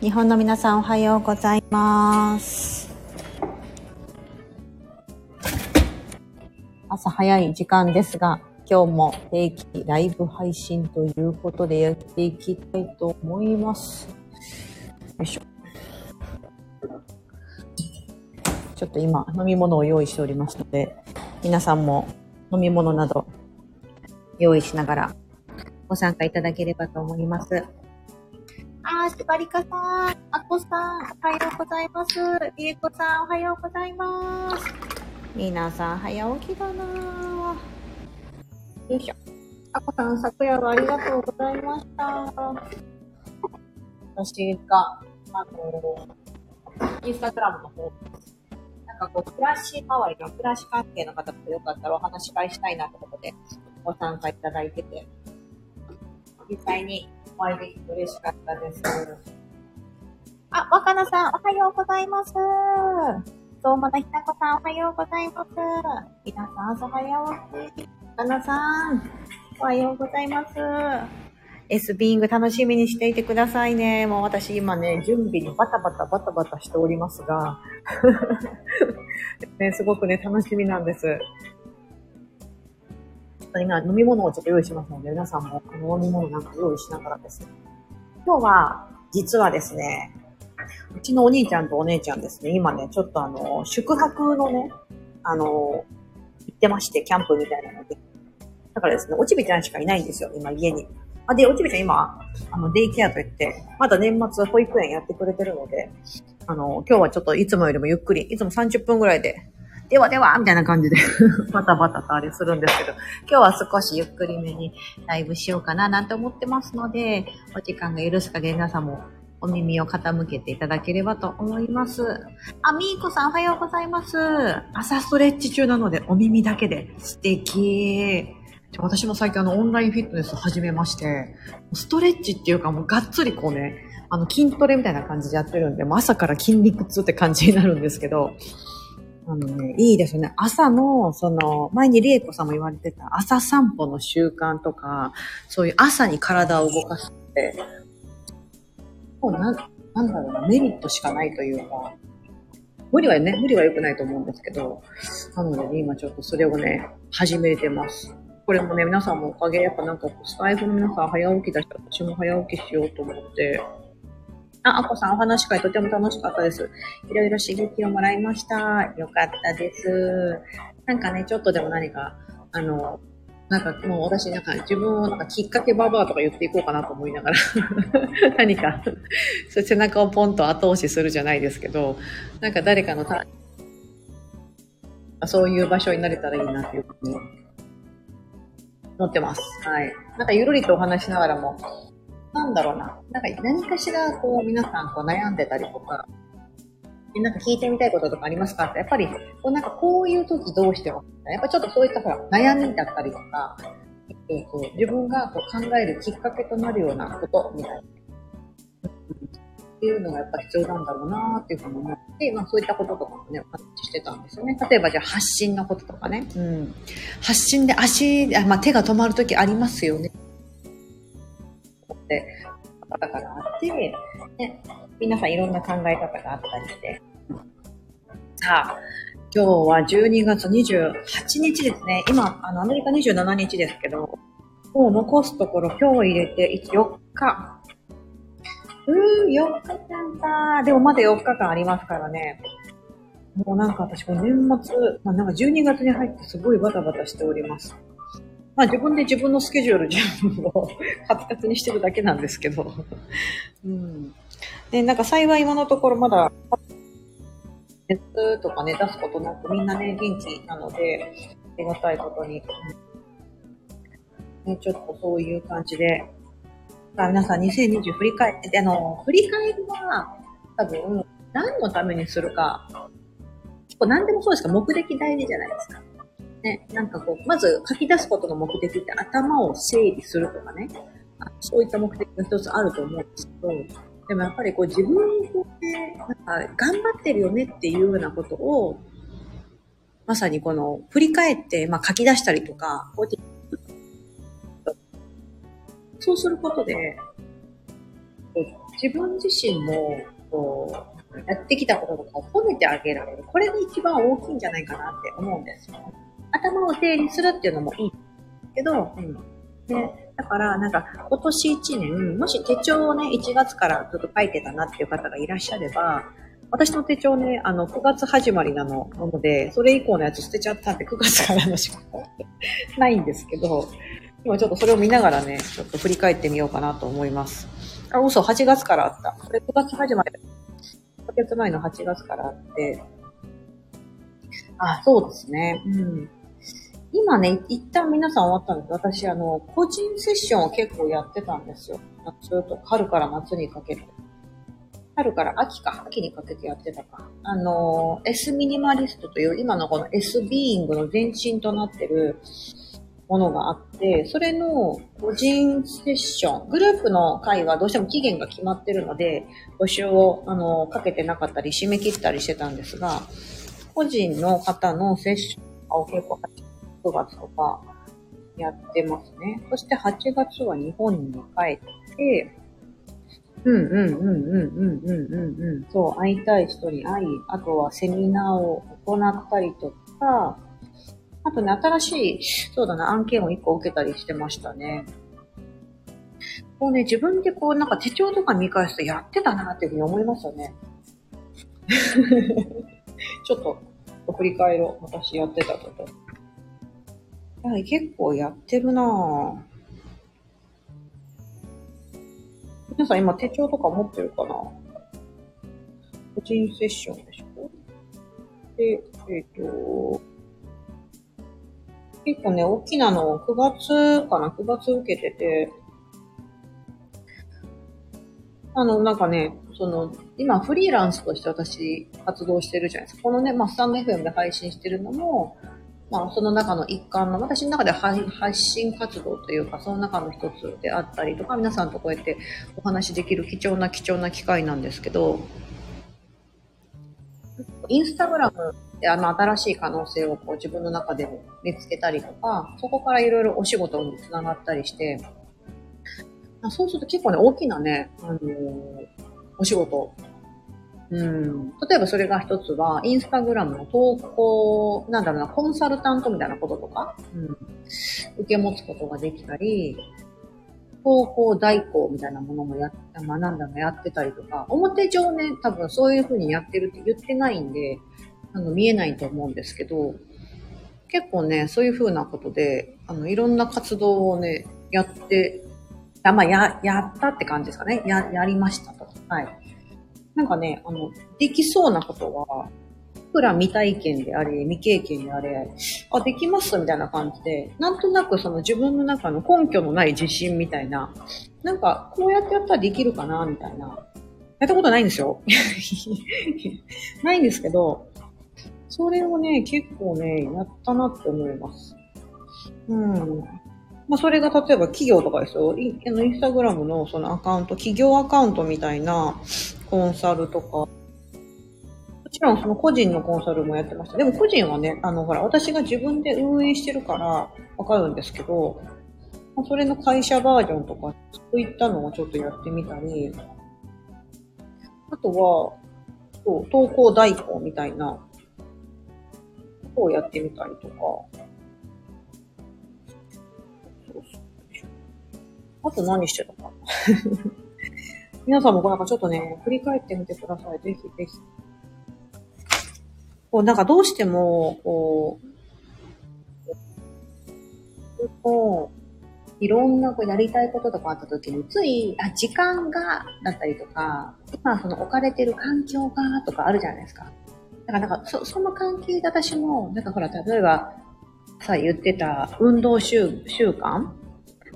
日本の皆さんおはようございます。朝早い時間ですが、今日も定期ライブ配信ということでやっていきたいと思います。よいしょ。ちょっと今飲み物を用意しておりますので、皆さんも飲み物など用意しながらご参加いただければと思います。あー、しばりかさん、あこさん、おはようございます。りえこさん、おはようございます。皆さん、早起きだなよいしょ。あこさん、昨夜はありがとうございました。私が、あの、インスタグラムの方なんかこう、暮らし周りの暮らし関係の方とよかったらお話し会したいなってことでご参加いただいてて、実際にお会いできて嬉しかったです。あ、若菜さん、おはようございます。どうもなひなこさん、おはようございます。皆さん、朝早起き。若菜さん、おはようございます。S ビーイング楽しみにしていてくださいね。もう私今ね、準備にバタバタバタバタしておりますが、ね、すごくね、楽しみなんです。ょっと今、飲み物をちょっと用意しますので、皆さんもあの飲み物なんか用意しながらです。今日は、実はですね、うちのお兄ちゃんとお姉ちゃんですね、今ね、ちょっとあの、宿泊のね、あの、行ってまして、キャンプみたいなので。だからですね、おちびちゃんしかいないんですよ、今家に。あ、で、おちびちゃん今、あの、デイケアといって、まだ年末保育園やってくれてるので、あの、今日はちょっといつもよりもゆっくり、いつも30分ぐらいで、ではではみたいな感じで バタバタとあれするんですけど、今日は少しゆっくりめにライブしようかななんて思ってますので、お時間が許す限り皆さんもお耳を傾けていただければと思います。あ、みーこさんおはようございます。朝ストレッチ中なのでお耳だけで素敵。私も最近あのオンラインフィットネス始めまして、ストレッチっていうかもうがっつりこうね、あの筋トレみたいな感じでやってるんで、朝から筋肉痛って感じになるんですけど、あのね、いいですよね。朝の、その、前にりえこさんも言われてた朝散歩の習慣とか、そういう朝に体を動かすって、もうなん、なんだろうな、メリットしかないというか、無理はね、無理は良くないと思うんですけど、なのでね、今ちょっとそれをね、始めてます。これもね、皆さんもおかげで、やっぱなんか、スタイフの皆さん早起きだし、私も早起きしようと思って、あ、あこさんお話し会とても楽しかったです。いろいろ刺激をもらいました。よかったです。なんかね、ちょっとでも何か、あの、なんかもう私なんか自分をなんかきっかけババアとか言っていこうかなと思いながら 何かそう背中をポンと後押しするじゃないですけどなんか誰かのたそういう場所になれたらいいなっていうふうに思ってます。はい。なんかゆるりとお話しながらもなんだろうな。なんか何かしらこう皆さんこう悩んでたりとか、なんか聞いてみたいこととかありますかって、やっぱりこうなんかこういう時どうしても、やっぱちょっとそういったほら悩みだったりとか、えっと自分がこう考えるきっかけとなるようなことみたいな。っていうのがやっぱ必要なんだろうなっていうふうに思って、まあそういったこととかもね、お話ししてたんですよね。例えばじゃあ発信のこととかね。うん。発信で足、あまあ手が止まる時ありますよね。ってだからあって、ね、皆さんいろんな考え方があったりして。さあ、今日は12月28日ですね。今、あの、アメリカ27日ですけど、もう残すところ今日入れて4日。うー、4日間か。でもまだ4日間ありますからね。もうなんか私、この年末、まあ、なんか12月に入ってすごいバタバタしております。まあ自分で自分のスケジュール自分をカツカツにしてるだけなんですけど。うん。で、なんか幸い今のところまだ、熱とかね、出すことなくみんなね、元気なので、ありがたいことに。ね、ちょっとそういう感じで。さあ皆さん2020振り返って、あの、振り返りは、多分、何のためにするか、結構何でもそうですか、目的大事じゃないですか。ね、なんかこう、まず書き出すことの目的って頭を整理するとかね、そういった目的が一つあると思うんですけど、でもやっぱりこう自分で、なんか頑張ってるよねっていうようなことを、まさにこの振り返って、まあ書き出したりとか、こうやってそうすることで、自分自身も、こう、やってきたこととかを褒めてあげられる。これが一番大きいんじゃないかなって思うんですよ。頭を整理するっていうのもいいけど、うん。で、だから、なんか、今年1年、もし手帳をね、1月からずっと書いてたなっていう方がいらっしゃれば、私の手帳ね、あの、9月始まりなの、なので、それ以降のやつ捨てちゃったって9月からのしかないんですけど、今ちょっとそれを見ながらね、ちょっと振り返ってみようかなと思います。あ、嘘、8月からあった。これ9月始まり。1ヶ月前の8月からあって、あ、そうですね。うん。今ね、一旦皆さん終わったんです私、あの、個人セッションを結構やってたんですよ。夏と、春から夏にかけて。春から秋か、秋にかけてやってたか。あの、S ミニマリストという今のこの S ビーイングの前身となってるものがあって、それの個人セッション、グループの会はどうしても期限が決まってるので、募集を、あの、かけてなかったり、締め切ったりしてたんですが、個人の方のセッションを結構始め9月とかやってますね。そして8月は日本に帰って、うんうんうんうんうんうんうんうん。そう、会いたい人に会い、あとはセミナーを行ったりとか、あとね、新しい、そうだな、案件を1個受けたりしてましたね。こうね、自分でこう、なんか手帳とか見返すとやってたなっていうふうに思いますよね。ちょっと、振り返ろう。私やってたこと。はい、結構やってるなぁ。皆さん今手帳とか持ってるかな？個人セッションでしょ？で、えっ、ー、と、結構ね、大きなのを9月かな ?9 月受けてて、あの、なんかね、その、今フリーランスとして私活動してるじゃないですか。このね、まあ、スタンド FM で配信してるのも、まあ、その中の一環の、私の中で発信活動というか、その中の一つであったりとか、皆さんとこうやってお話しできる貴重な貴重な機会なんですけど、インスタグラムであの新しい可能性をこう自分の中でも見つけたりとか、そこからいろいろお仕事につながったりして、そうすると結構ね、大きなね、あのー、お仕事うん。例えばそれが一つは、インスタグラムの投稿、なんだろうな、コンサルタントみたいなこととか、うん。受け持つことができたり、投稿代行みたいなものもや、学んだのやってたりとか、表上ね、多分そういう風にやってるって言ってないんで、あの、見えないと思うんですけど、結構ね、そういう風なことで、あの、いろんな活動をね、やって、あまあ、や、やったって感じですかね。や、やりましたと。はい。なんかね、あの、できそうなことは、いくら未体験であれ、未経験であれ、あ、できますみたいな感じで、なんとなくその自分の中の根拠のない自信みたいな、なんか、こうやってやったらできるかなみたいな。やったことないんですよ。ないんですけど、それをね、結構ね、やったなって思います。うん。まあ、それが例えば企業とかですよ。インスタグラムのそのアカウント、企業アカウントみたいなコンサルとか、もちろんその個人のコンサルもやってました。でも個人はね、あの、ほら、私が自分で運営してるからわかるんですけど、それの会社バージョンとか、そういったのをちょっとやってみたり、あとは、そう、投稿代行みたいなことをやってみたりとか、あと何してたかな。皆さんもなんかちょっとね、振り返ってみてください。ぜひぜひ。こう、なんかどうしても、こう、こう、いろんなこうやりたいこととかあった時に、つい、あ、時間が、だったりとか、今その置かれてる環境が、とかあるじゃないですか。だからなんか、そ、その関係で私も、なんかほら、例えば、さ、言ってた運動習習慣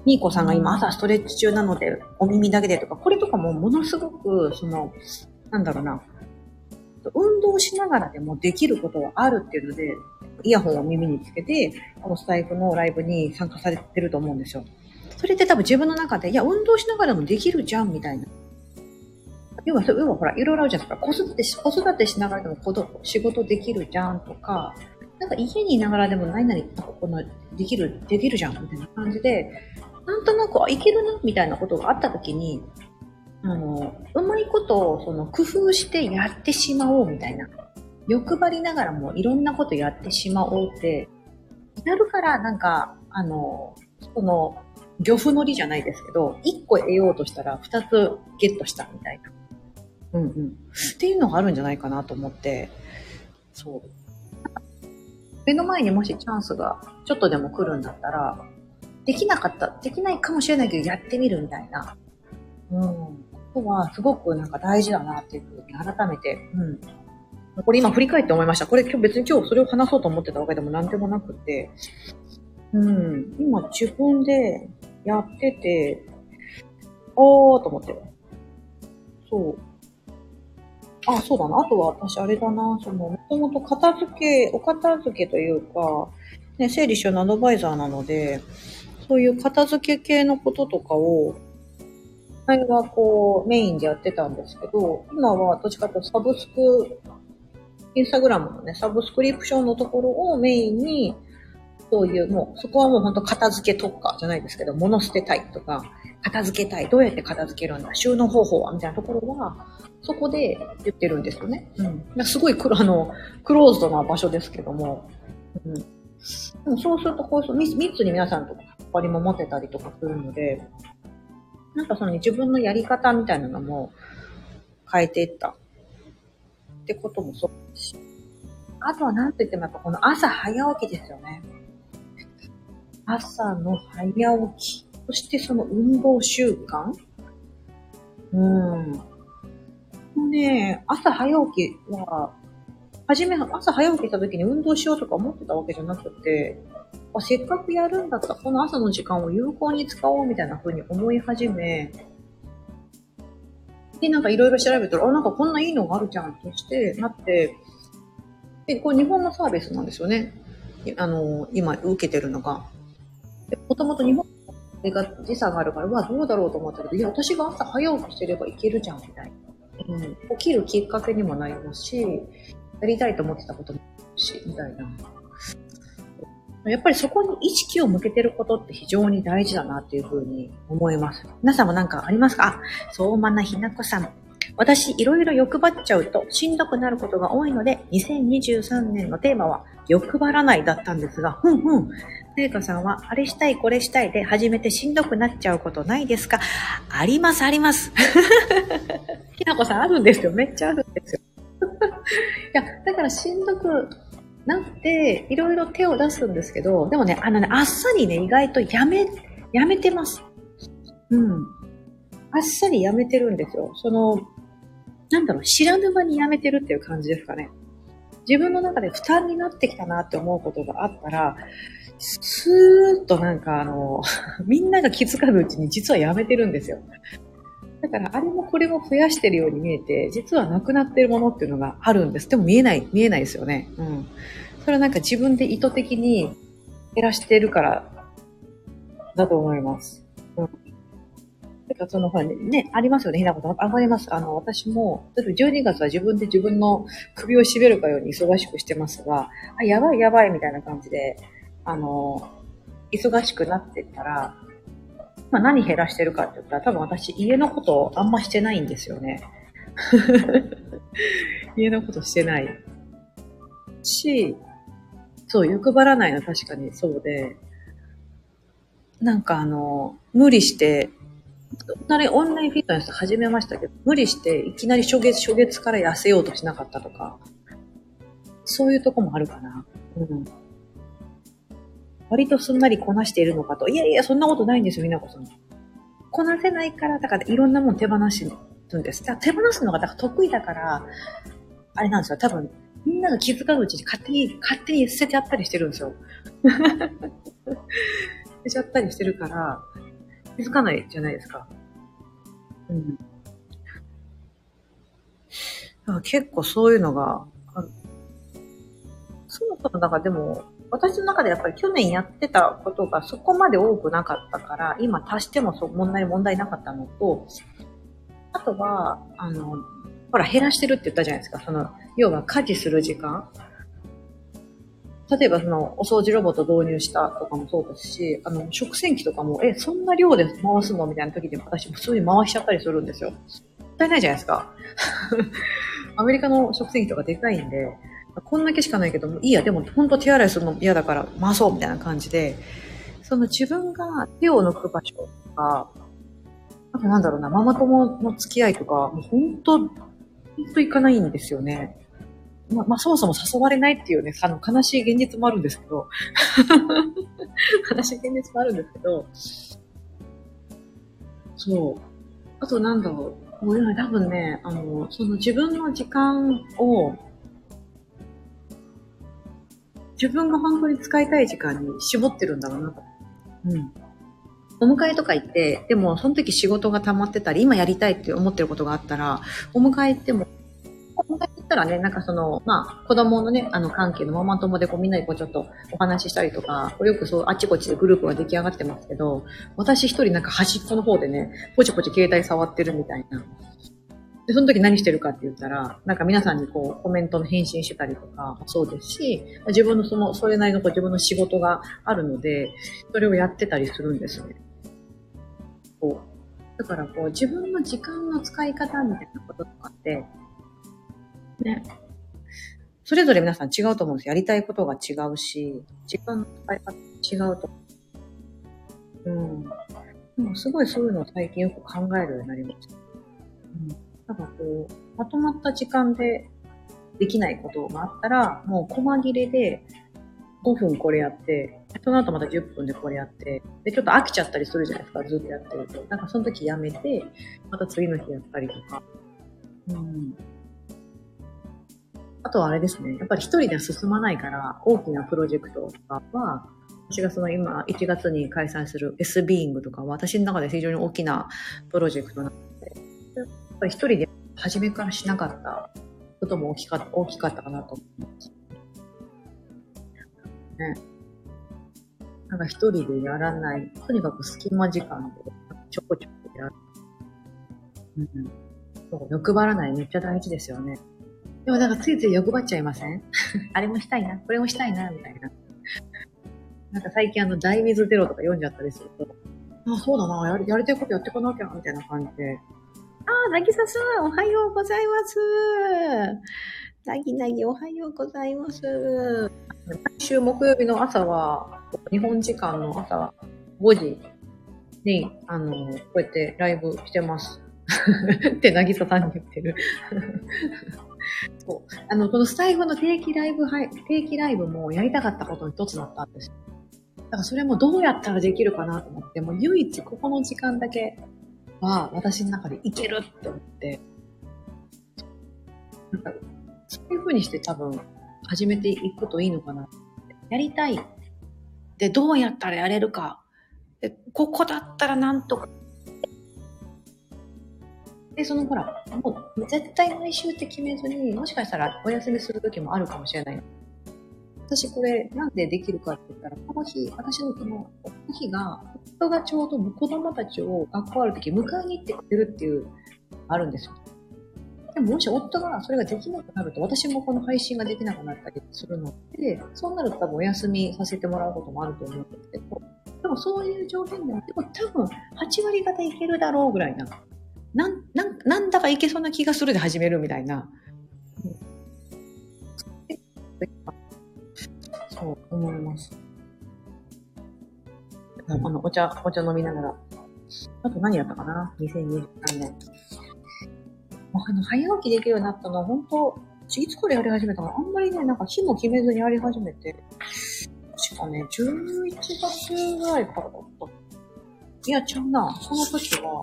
みーこさんが今朝ストレッチ中なので、お耳だけでとか、これとかもものすごく、その、なんだろうな、運動しながらでもできることはあるっていうので、イヤホンを耳につけて、このスタイフのライブに参加されてると思うんですよ。それって多分自分の中で、いや、運動しながらもできるじゃん、みたいな。要は、要はほら、いろいろあるじゃないですか。子育てし、子育てしながらでも子供仕事できるじゃんとか、なんか家にいながらでも何々、ここの、できる、できるじゃん、みたいな感じで、なんとなく、あいけるな、みたいなことがあった時に、あの、うまいことをその工夫してやってしまおうみたいな。欲張りながらもいろんなことやってしまおうって、なるからなんか、あの、その、漁夫のりじゃないですけど、一個得ようとしたら二つゲットしたみたいな。うんうん。っていうのがあるんじゃないかなと思って、そう。目の前にもしチャンスがちょっとでも来るんだったら、できなかった、できないかもしれないけどやってみるみたいな。うん。ことはすごくなんか大事だなっていうふうに改めて、うん。これ今振り返って思いました。これ今日別に今日それを話そうと思ってたわけでも何でもなくて、うん。今自分でやってて、おーと思って。そう。あ、そうだな。あとは私あれだな。その、もともと片付け、お片付けというか、ね、整理収納アドバイザーなので、そういう片付け系のこととかを、前はこう、メインでやってたんですけど、今はどっちかというとサブスク、インスタグラムのね、サブスクリプションのところをメインに、そういう、もう、そこはもう本当片付け特化じゃないですけど、物捨てたいとか、片付けたい、どうやって片付けるんだ、収納方法はみたいなところは、そこで言ってるんですよね。うん。すごい、あの、クローズドな場所ですけども、うん。でもそうすると、こう、密に皆さんと関わりも持てたりとかするので、なんかその自分のやり方みたいなのも変えていったってこともそうだし、あとはなんと言ってもやっぱこの朝早起きですよね。朝の早起き。そしてその運動習慣うん。もうね、朝早起きは、はじめ、朝早起きした時に運動しようとか思ってたわけじゃなくて、あせっかくやるんだったら、この朝の時間を有効に使おうみたいな風に思い始め、で、なんかいろいろ調べたら、あ、なんかこんないいのがあるじゃんとしてなって、で、これ日本のサービスなんですよね。あの、今受けてるのが。もともと日本が時差があるから、わ、どうだろうと思ったけど、いや、私が朝早起きしてればいけるじゃん、みたいな。うん。起きるきっかけにもなりますし、やりたいと思ってたこともあるし、みたいな。やっぱりそこに意識を向けてることって非常に大事だなっていうふうに思います。皆さんもなんかありますか？あ、相馬なひなこさん。私、いろいろ欲張っちゃうとしんどくなることが多いので、2023年のテーマは欲張らないだったんですが、ふんふん。ねえかさんは、あれしたい、これしたいで始めてしんどくなっちゃうことないですか？あります、あります。ひなこさんあるんですよ。めっちゃあるんですよ。いや、だからしんどくなって、いろいろ手を出すんですけど、でもね、あのね、あっさりね、意外とやめ、やめてます。うん。あっさりやめてるんですよ。その、なんだろう、知らぬ間にやめてるっていう感じですかね。自分の中で負担になってきたなって思うことがあったら、スーッとなんかあの、みんなが気づかぬうちに実はやめてるんですよ。だからあれもこれも増やしてるように見えて、実はなくなってるものっていうのがあるんです。でも見えない、見えないですよね。うん。それはなんか自分で意図的に減らしてるからだと思います。うん。だかそのほらね、ね、ありますよね、ひなこと。あります。あの、私も、例えば12月は自分で自分の首を絞めるかように忙しくしてますが、あ、やばいやばいみたいな感じで、あの、忙しくなってったら、まあ何減らしてるかって言ったら多分私家のことあんましてないんですよね。家のことしてない。し、そう、欲張らないのは確かにそうで、なんかあの、無理して、なりオンラインフィットネス始めましたけど、無理していきなり初月初月から痩せようとしなかったとか、そういうとこもあるかな。うん。割とすんなりこなしているのかと。いやいや、そんなことないんですよ、みなこさん。こなせないから、だからいろんなもん手放しるんです。手放すのがだから得意だから、あれなんですよ。多分、みんなが気づかぬうちに勝手に、勝手に捨ててやったりしてるんですよ。捨てちゃったりしてるから、気づかないじゃないですか。うん。だから結構そういうのがある。そもそもなんかでも、私の中でやっぱり去年やってたことがそこまで多くなかったから、今足してもそ問題問題なかったのと、あとは、あの、ほら減らしてるって言ったじゃないですか。その、要は家事する時間。例えばその、お掃除ロボット導入したとかもそうですし、あの、食洗機とかも、え、そんな量で回すのみたいな時に私普通に回しちゃったりするんですよ。もったいないじゃないですか。アメリカの食洗機とかでかいんで、こんだけしかないけども、いいや、でも本当手洗いするの嫌だから回そうみたいな感じで、その自分が手を抜く場所とか、あとなんだろうな、ママ友の付き合いとか、もう本当、本当行かないんですよね。ま、まあ、そもそも誘われないっていうね、あの、悲しい現実もあるんですけど、悲しい現実もあるんですけど、そう。あとなんだろう。もう今多分ね、あの、その自分の時間を、自分が本当に使いたい時間に絞ってるんだろうなと。うん。お迎えとか行って、でもその時仕事が溜まってたり、今やりたいって思ってることがあったら、お迎え行ってもお迎え行ったらね、なんかその、まあ、子供のね、あの関係のママ友でこうみんなでこうちょっとお話ししたりとか、よくそうあっちこっちでグループが出来上がってますけど、私一人なんか端っこの方でね、ポチポチ携帯触ってるみたいな。で、その時何してるかって言ったら、なんか皆さんにこうコメントの返信してたりとかもそうですし、自分のその、それなりのこう自分の仕事があるので、それをやってたりするんですね。こう。だからこう自分の時間の使い方みたいなこととかって、ね。それぞれ皆さん違うと思うんですやりたいことが違うし、時間の使い方違うと思。うん。でもすごいそういうのを最近よく考えるようになりました。うん。なんかこう、まとまった時間でできないことがあったら、もう細切れで5分これやって、その後また10分でこれやって、で、ちょっと飽きちゃったりするじゃないですか、ずっとやってると。なんかその時やめて、また次の日やったりとか。うん。あとはあれですね。やっぱり一人では進まないから、大きなプロジェクトとかは、私がその今、1月に開催する S ビーイングとかは、私の中で非常に大きなプロジェクトなので、ぱり一人で初めからしなかったことも大きかった、大きかったかなと思います。ね。なんか一人でやらない、とにかく隙間時間でちょこちょこやる。うん。欲張らないめっちゃ大事ですよね。でもなんかついつい欲張っちゃいません？あれもしたいな、これもしたいな、みたいな。なんか最近あの、大水ゼロとか読んじゃったりすると、あ、そうだな、やりやりたいことやっていかなきゃ、みたいな感じで。あ、なぎささん、おはようございます。なぎなぎ、おはようございます。来週木曜日の朝は、日本時間の朝5時に、あの、こうやってライブしてます。って、なぎささんに言ってる。そう。あの、このスタイフの定期ライブ、定期ライブもやりたかったことの一つだったんです。だからそれもどうやったらできるかなと思って、もう唯一ここの時間だけは私の中でいけるって思って、なんか、そういう風にして多分始めていくといいのかな。やりたい。で、どうやったらやれるか。で、ここだったらなんとかで、そのほら、もう絶対毎週って決めずに、もしかしたらお休みする時もあるかもしれない。私これなんでできるかって言ったら、この日、私のこの、日が、夫がちょうど子供たちを学校ある時迎えに行ってくれるっていう、あるんですよ。でももし夫がそれができなくなると、私もこの配信ができなくなったりするので、そうなると多分お休みさせてもらうこともあると思うんですけど、でもそういう条件でも、でも多分8割方いけるだろうぐらいななん、なん、なんだかいけそうな気がするで始めるみたいな。そう思います。あの、お茶、お茶飲みながら。あと何やったかな ?2023 年。あの、早起きできるようになったのは、本当いつからやり始めたの？あんまりね、なんか日も決めずにやり始めて、確かね、11月ぐらいからだった。いや、ちゃうな。この時は、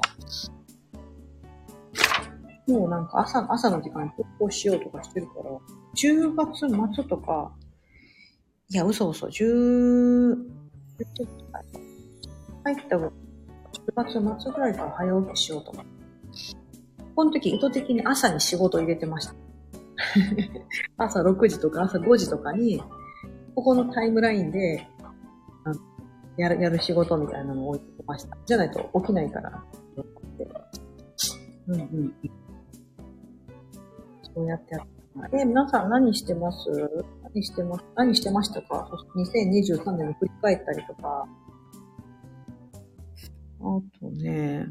もうなんか朝、朝の時間に投稿しようとかしてるから、10月末とか、いや、嘘嘘、10、入った10月末ぐらいから早起きしようとか。この時意図的に朝に仕事入れてました。朝6時とか朝5時とかに、ここのタイムラインで、やる、やる仕事みたいなのを置いてました。じゃないと起きないから。うんうん。そうやってやってえ、皆さん何してます？何してま、何してましたか ?2023 年を振り返ったりとか。あとね、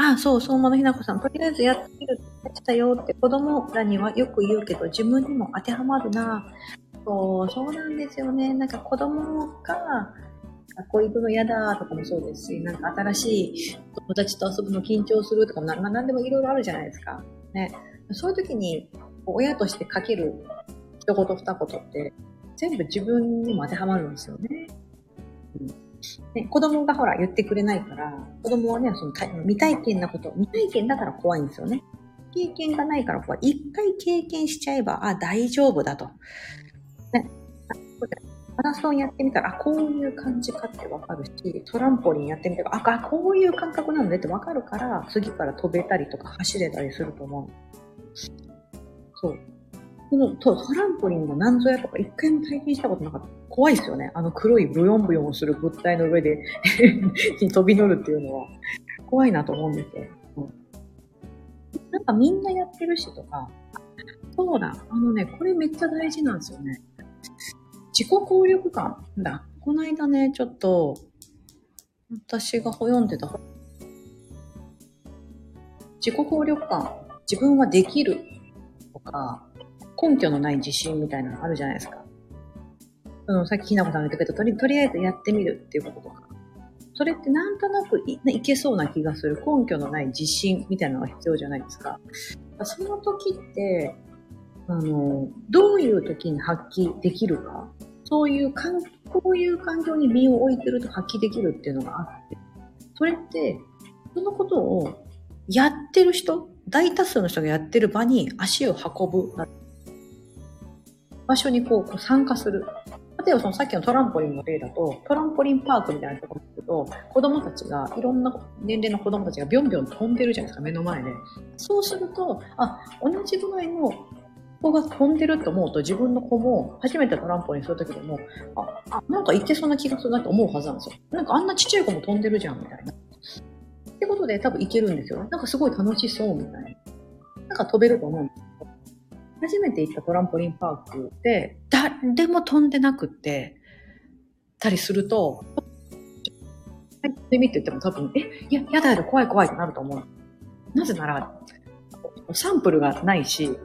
あ、そう、相馬のひなこさん。とりあえずやってみるってしたよって子供らにはよく言うけど、自分にも当てはまるな。そう、そうなんですよね。なんか子供が、学校行くの嫌だとかもそうですし、なんか新しい友達と遊ぶの緊張するとかも、な、まあ、何でもいろいろあるじゃないですか。ね。そういう時に、親としてかける一言二言って、全部自分にも当てはまるんですよね。うんね、子供がほら言ってくれないから、子供はね、その未体験なこと、未体験だから怖いんですよね。経験がないから怖い。一回経験しちゃえば、あ、大丈夫だと。ね、マラソンやってみたら、あ、こういう感じかってわかるし、トランポリンやってみたら、あ、こういう感覚なんだってわかるから、次から飛べたりとか走れたりすると思う。そう。このトランポリンの何ぞやとか一回も体験したことなかった。怖いですよね。あの黒いブヨンブヨンする物体の上で に飛び乗るっていうのは怖いなと思うんですよ。うん、なんかみんなやってるしとか、そうだ、あのね、これめっちゃ大事なんですよね。自己効力感だ。この間ね、ちょっと、私が読んでた自己効力感、自分はできるとか、根拠のない自信みたいなのあるじゃないですか。その、さっきひなこさんが言ってくれたとり、とりあえずやってみるっていうこととか。それってなんとなくいいけそうな気がする根拠のない自信みたいなのが必要じゃないですか。その時って、あの、どういう時に発揮できるか、そういうかん、こういう環境に身を置いてると発揮できるっていうのがあって、それって、そのことをやってる人、大多数の人がやってる場に足を運ぶ場所にこうこう参加する。例えばそのさっきのトランポリンの例だと、トランポリンパークみたいなところに行くと、子供たちが、いろんな年齢の子供たちがビョンビョン飛んでるじゃないですか、目の前で。そうすると、あ、同じぐらいの子が飛んでるって思うと、自分の子も初めてトランポリンするときでも、あ、あ、なんか行ってそうな気がするなって思うはずなんですよ。なんかあんなちっちゃい子も飛んでるじゃん、みたいな。ってことで多分行けるんですよ。なんかすごい楽しそう、みたいな。なんか飛べると思うんです初めて行ったトランポリンパークで、誰も飛んでなくて、たりすると、はい、で見てても多分、え、いや、やだやだ、怖い怖いってなると思う。なぜなら、サンプルがないし、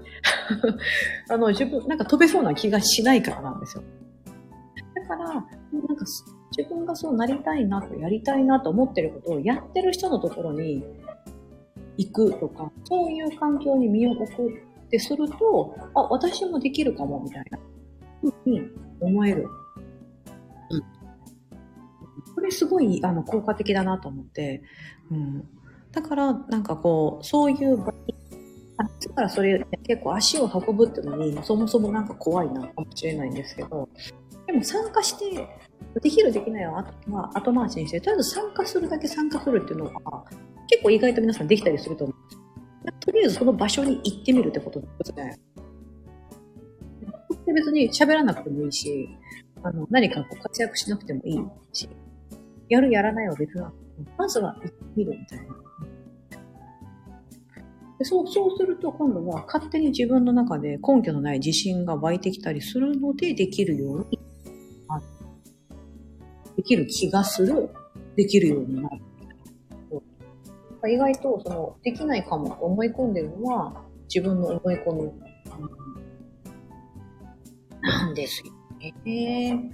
あの、自分、なんか飛べそうな気がしないからなんですよ。だから、なんか、自分がそうなりたいなと、やりたいなと思ってることをやってる人のところに行くとか、そういう環境に身を置くってすると、あ、私もできるかも、みたいな、ふうに思える。うん。これすごい、あの、効果的だなと思って、うん。だから、なんかこう、そういう場に、あだからそれ、結構足を運ぶっていうのに、そもそもなんか怖いなかもしれないんですけど、でも参加して、できるできないは後,、まあ、後回しにして、とりあえず参加するだけ参加するっていうのは、結構意外と皆さんできたりすると思うんですとりあえずその場所に行ってみるってことですね。別に喋らなくてもいいし、あの、何かこう活躍しなくてもいいし、やるやらないは別なまずは行ってみるみたいな。でそう、そうすると今度は勝手に自分の中で根拠のない自信が湧いてきたりするのでできるように、できる気がする、できるようになる。意外とそのできないかもと思い込んでるのは自分の思い込みなんですよね。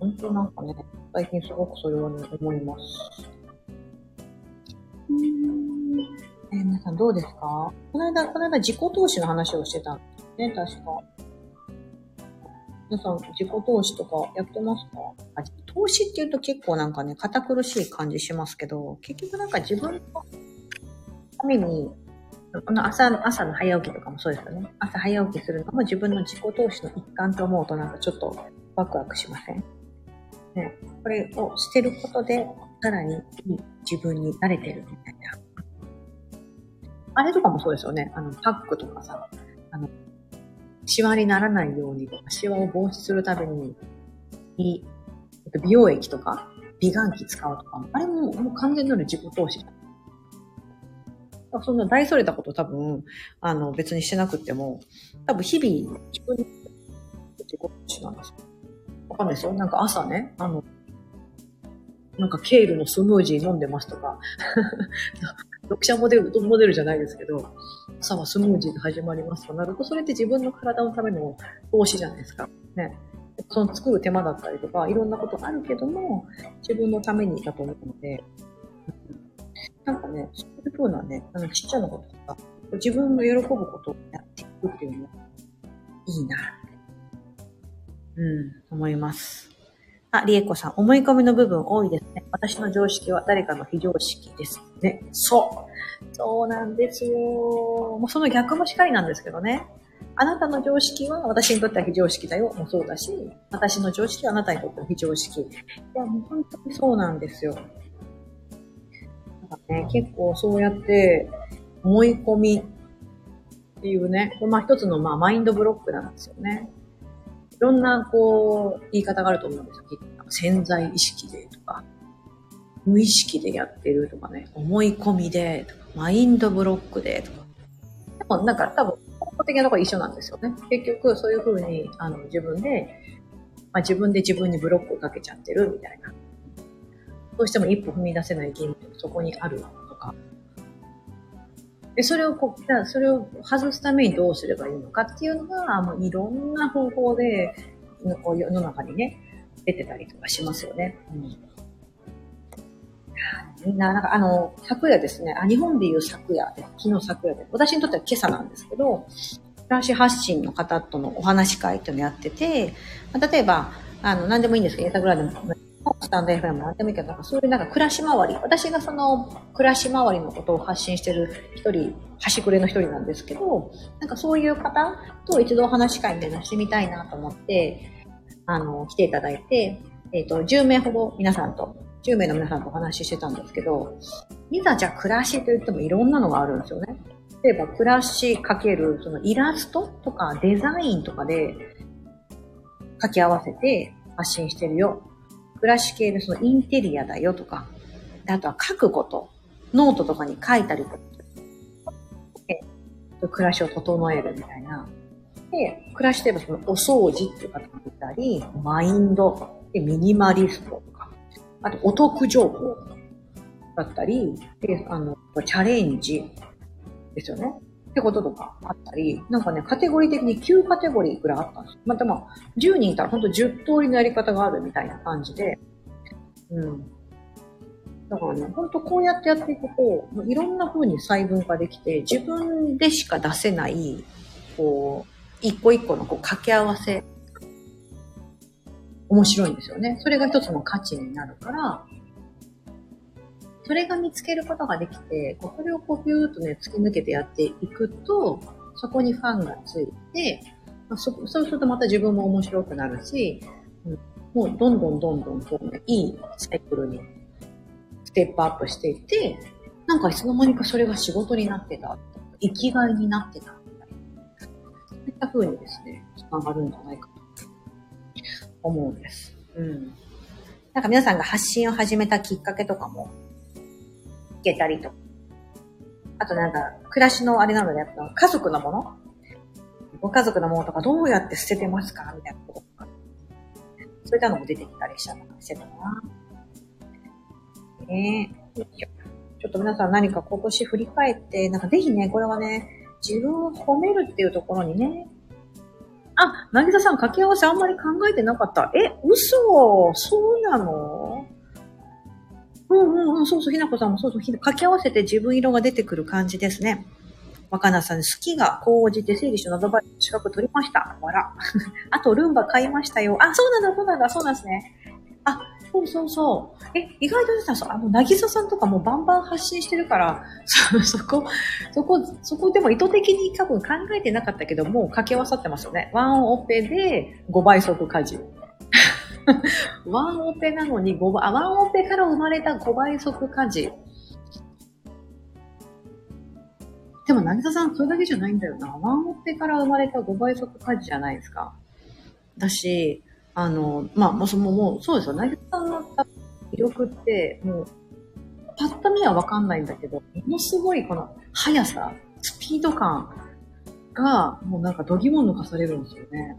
本当なんかね、最近すごくそれはね、思います。えー、皆さんどうですかこの間、この間自己投資の話をしてたんですね、確か。皆さん、自己投資とかやってますか？あ投資って言うと結構なんかね、堅苦しい感じしますけど、結局なんか自分のために、この朝の、朝の早起きとかもそうですよね。朝早起きするのも自分の自己投資の一環と思うとなんかちょっとワクワクしません？ね。これをしてることで、さらに自分に慣れてるみたいな。あれとかもそうですよね。あの、パックとかさ、あの、シワにならないようにとか、シワを防止するために、美容液とか、美顔器使うとか、あれももう完全なる自己投資。そんな大それたこと多分、あの、別にしてなくても、多分日々、自分自己投資なんですかわかんないですよ。なんか朝ね、あの、なんかケールのスムージー飲んでますとか、読者モデル、モデルじゃないですけど、朝はスムージーで始まりますとなると、それって自分の体のための投資じゃないですか。ね。その作る手間だったりとか、いろんなことあるけども、自分のためにだと思うので、なんかね、そういうふうなね、あのちっちゃなこととか、自分の喜ぶことをやっていくっていうのは、いいな、うん、思います。あ、りえこさん、思い込みの部分多いですね。私の常識は誰かの非常識ですね。そう。そうなんですよ。もうその逆もしかりなんですけどね。あなたの常識は私にとっては非常識だよもうそうだし、私の常識はあなたにとっては非常識。いや、もう本当にそうなんですよ。なんかね、結構そうやって思い込みっていうね、まあ一つのまあマインドブロックなんですよね。いろんなこう言い方があると思うんですよ。潜在意識でとか、無意識でやってるとかね、思い込みでとか、マインドブロックでとか。でもなんか多分、根本的なところ一緒なんですよね。結局そういうふうにあの自分で、まあ、自分で自分にブロックをかけちゃってるみたいな。どうしても一歩踏み出せない原因ってそこにあるとか。で、それをこう、じゃあそれを外すためにどうすればいいのかっていうのが、もういろんな方法で、こう世の中にね、出てたりとかしますよね。うん、な、なんかあの、昨夜ですね、あ、日本でいう昨夜、昨日昨夜で、私にとっては今朝なんですけど、暮らし発信の方とのお話会っていうのをやってて、まあ、例えば、あの、何でもいいんですけど、インタグラでも、スタンド FM も何でもいいけど、そういうなんか暮らし回り、私がその暮らし回りのことを発信してる一人、端くれの一人なんですけど、なんかそういう方と一度お話し会みたいなしてみたいなと思って、あの、来ていただいて、えっ、ー、と、10名ほど皆さんと、10名の皆さんとお話ししてたんですけど、いざじゃあ暮らしといってもいろんなのがあるんですよね。例えば暮らしかける、そのイラストとかデザインとかで掛け合わせて発信してるよ。暮らし系のそのインテリアだよとか、あとは書くこと、ノートとかに書いたりとか、暮らしを整えるみたいな。で、暮らしといえばそのお掃除っていう方もいたり、マインド、でミニマリストとか、あとお得情報だったり、で、あの、チャレンジですよね。ってこととかあったり、なんかね、カテゴリー的に9カテゴリーくらいあったんですよ。またまあ、10人いたらほんと10通りのやり方があるみたいな感じで、うん。だからね、ほんとこうやってやっていくと、いろんな風に細分化できて、自分でしか出せない、こう、一個一個のこう掛け合わせ、面白いんですよね。それが一つの価値になるから、それが見つけることができて、これをこうピューっとね、突き抜けてやっていくと、そこにファンがついて、まあ、そそうするとまた自分も面白くなるし、うん、もうどんどんどんどんこうね、いいサイクルにステップアップしていって、なんかいつの間にかそれが仕事になってた、生きがいになってた、そういった風にですね、繋がるんじゃないかと思うんです。うん。なんか皆さんが発信を始めたきっかけとかもけたりとか。あとなんか、暮らしのあれなので、やっぱ家族のもの？ご家族のものとかどうやって捨ててますか？みたいなこととか。そういったのも出てきたりしたしてたな。ねえ。ちょっと皆さん何か今年振り返って、なんかぜひね、これはね、自分を褒めるっていうところにね、あ、なぎささん掛け合わせあんまり考えてなかった。え、嘘？そうなの？うんうんうん、そうそう、ひなこさんもそうそう、掛け合わせて自分色が出てくる感じですね。若菜さん、好きが高じて整理収納アドバイス資格取りました。わら。あと、ルンバ買いましたよ。あ、そうなんだ、そうなんだ、そうなんですね。あ、そうそうそう。え、意外とですね、あの、なぎささんとかもバンバン発信してるから、そ、そこ、そこ、そこでも意図的に多分考えてなかったけど、もう掛け合わさってますよね。ワンオペで5倍速家事。ワンオペなのに5倍、あ、ワンオペから生まれた5倍速家事。でも、なぎささん、それだけじゃないんだよな。ワンオペから生まれた5倍速家事じゃないですか。だし、あの、まあ、も、その、もう、そうですよ。なぎささんの魅力って、もう、パッと見はわかんないんだけど、ものすごいこの速さ、スピード感が、もうなんか度肝抜かされるんですよね。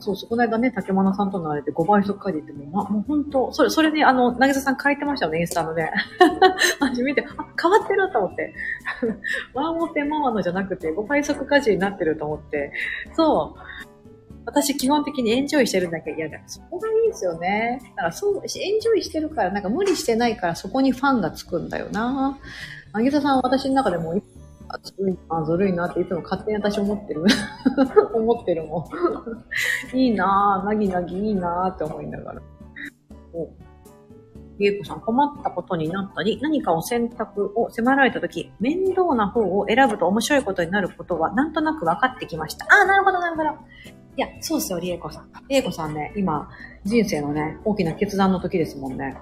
そうそう、この間ね、竹物さんとのあれで5倍速家事っても、ま、もう本当、それ、それね、あの、なぎささん書いてましたよね、インスタのね。私見て、あ、変わってると思って。ワンオテママのじゃなくて5倍速家事になってると思って。そう。私基本的にエンジョイしてるんだけど、いや、そこがいいですよね。だからそう、エンジョイしてるから、なんか無理してないからそこにファンがつくんだよな。なぎささんは私の中でもあ、ずるいな、ずるいなっていつも勝手に私思ってる。思ってるもん。いいなぁ、なぎなぎいいなぁって思いながら。おゆうこさん、困ったことになったり、何かを選択を迫られたとき、面倒な方を選ぶと面白いことになることは、なんとなく分かってきました。あ、なるほど、なるほど。いや、そうですよ、りえこさん。りえこさんね、今、人生のね、大きな決断の時ですもんね。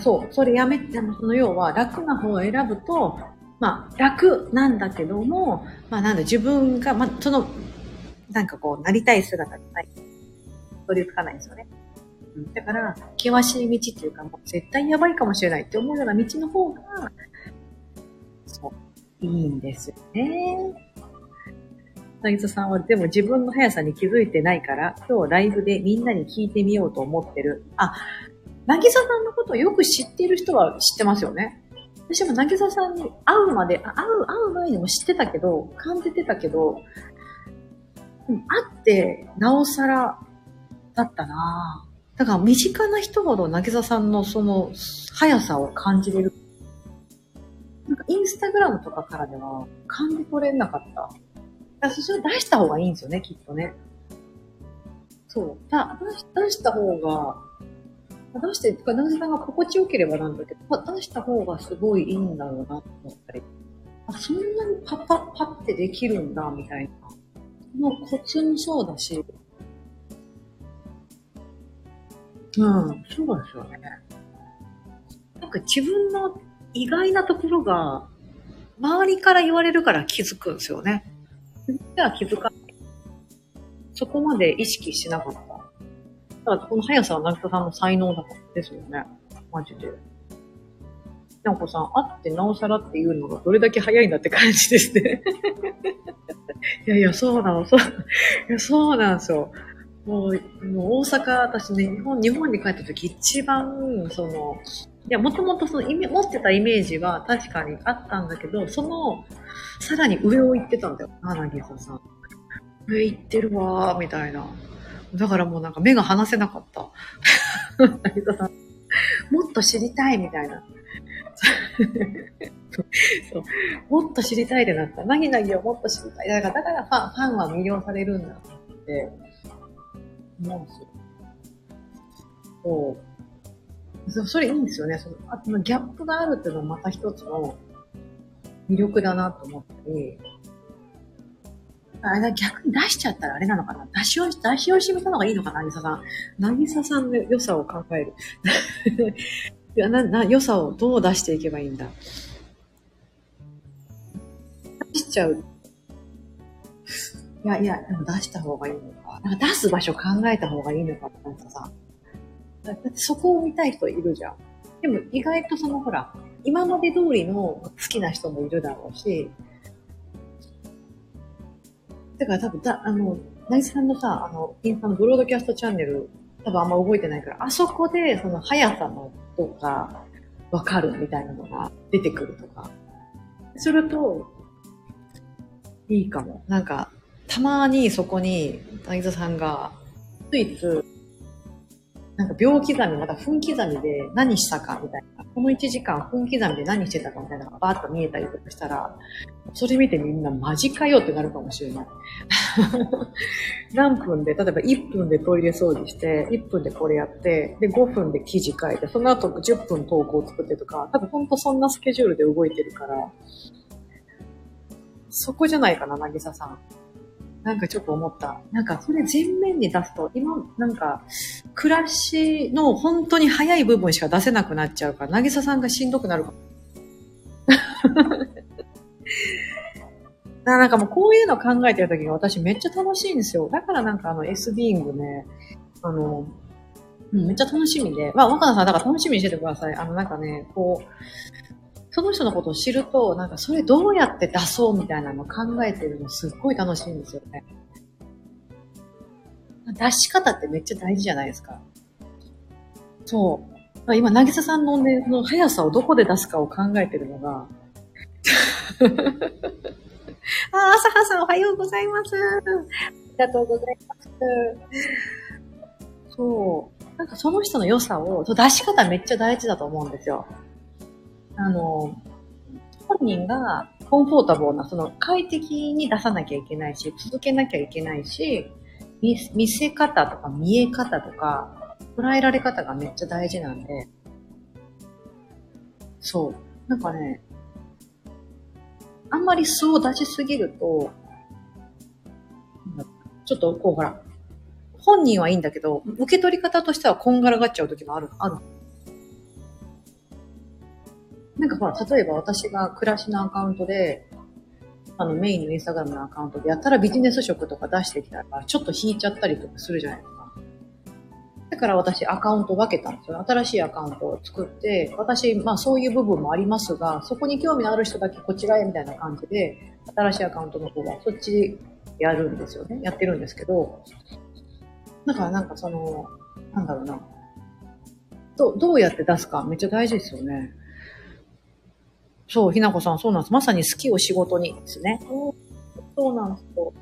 そう、それやめて、その要は、楽な方を選ぶと、まあ、楽なんだけども、まあ、なんだ、自分が、まあ、その、なんかこう、なりたい姿にない。取りつかないんですよね。うん、だから、険しい道っていうか、もう絶対やばいかもしれないって思うような道の方が、そう、いいんですよね。なぎささんは、でも自分の速さに気づいてないから、今日ライブでみんなに聞いてみようと思ってる。あ、なぎささんのことをよく知ってる人は知ってますよね。私もなぎささんに会うまで、会う、会う前にも知ってたけど、感じてたけど、会って、なおさらだったなだから身近な人ほどなぎささんのその速さを感じれる。なんかインスタグラムとかからでは感じ取れなかった。だからそれ出した方がいいんですよね、きっとね。そう。だ出した方が出して、か、なずさんが心地よければなんだけど、出した方がすごいいいんだろうなと思ったり、あ、そんなにパッパッパってできるんだ、みたいな。そのコツもそうだし、うん、そうですよね。なんか自分の意外なところが、周りから言われるから気づくんですよね。では気づかない。そこまで意識しなかった。だからこの速さはなぎさんの才能だですよね。マジで。なおこさん、あってなおさらっていうのがどれだけ早いんだって感じですね。いやいや、そうなの、そう、いや、そうなんですよ。もう、もう大阪、私ね、日本、日本に帰った時一番、その、いや、もともとその、持ってたイメージは確かにあったんだけど、その、さらに上を行ってたんだよ、な、なぎささん。上行ってるわー、みたいな。だからもうなんか目が離せなかった。もっと知りたいみたいな。そうもっと知りたいってなった。なぎなぎをもっと知りたい。だからだからファンファンは魅了されるんだって思うんですよ。そう。それいいんですよね。そのあのギャップがあるっていうのもまた一つの魅力だなと思ったり、あれ逆に出しちゃったらあれなのかな？出し惜し、出し惜しみたのがいいのかな、なぎささん。なぎささんの良さを考える。いや、な、な、良さをどう出していけばいいんだ？出しちゃう。いやいや、でも出した方がいいのか。なんか出す場所考えた方がいいのかなぎささん。だってそこを見たい人いるじゃん。でも意外とそのほら、今まで通りの好きな人もいるだろうし、だから多分だ、あの、ナイスさんのさ、あの、インスタのブロードキャストチャンネル、多分あんま覚えてないから、あそこで、その速さのとか、わかるみたいなのが出てくるとか。すると、いいかも。なんか、たまにそこに、ナイスさんが、ついつなんか秒刻み、また分刻みで何したかみたいな。この1時間分刻みで何してたかみたいなのがバーッと見えたりとかしたら、それ見てみんなマジかよってなるかもしれない。何分で、例えば1分でトイレ掃除して、1分でこれやって、で5分で記事書いて、その後10分投稿作ってとか、多分ほんとそんなスケジュールで動いてるから、そこじゃないかな、なぎささん。なんかちょっと思った。なんかそれ全面に出すと、今、なんか、暮らしの本当に早い部分しか出せなくなっちゃうから、なぎささんがしんどくなるかも。なんかもうこういうの考えてるときに私めっちゃ楽しいんですよ。だからなんかあの S ビーングね、あの、うん、めっちゃ楽しみで。まあ、若菜さん、だから楽しみにしててください。あの、なんかね、こう、その人のことを知ると、なんかそれどうやって出そうみたいなのを考えてるのすっごい楽しいんですよね。出し方ってめっちゃ大事じゃないですか。そう。今、なぎささんのね、の速さをどこで出すかを考えてるのが、あ、朝葉さんおはようございます。ありがとうございます。そう。なんかその人の良さを、出し方めっちゃ大事だと思うんですよ。あの、本人がコンフォータブルな、その快適に出さなきゃいけないし、続けなきゃいけないし、見見せ方とか見え方とか、捉えられ方がめっちゃ大事なんで、そう。なんかね、あんまり素を出しすぎると、ちょっとこうほら、本人はいいんだけど、受け取り方としてはこんがらがっちゃう時もある、ある。なんかほら、例えば私が暮らしのアカウントで、あのメインのインスタグラムのアカウントでやったらビジネス色とか出してきたら、ちょっと引いちゃったりとかするじゃないですか。だから私アカウント分けたんですよ。新しいアカウントを作って、私、まあそういう部分もありますが、そこに興味のある人だけこっち側へみたいな感じで、新しいアカウントの方はそっちやるんですよね。やってるんですけど、だからなんかその、なんだろうな。どどうやって出すかめっちゃ大事ですよね。そう、ひなこさん、そうなんです。まさに好きを仕事にですね。そうなんですよ。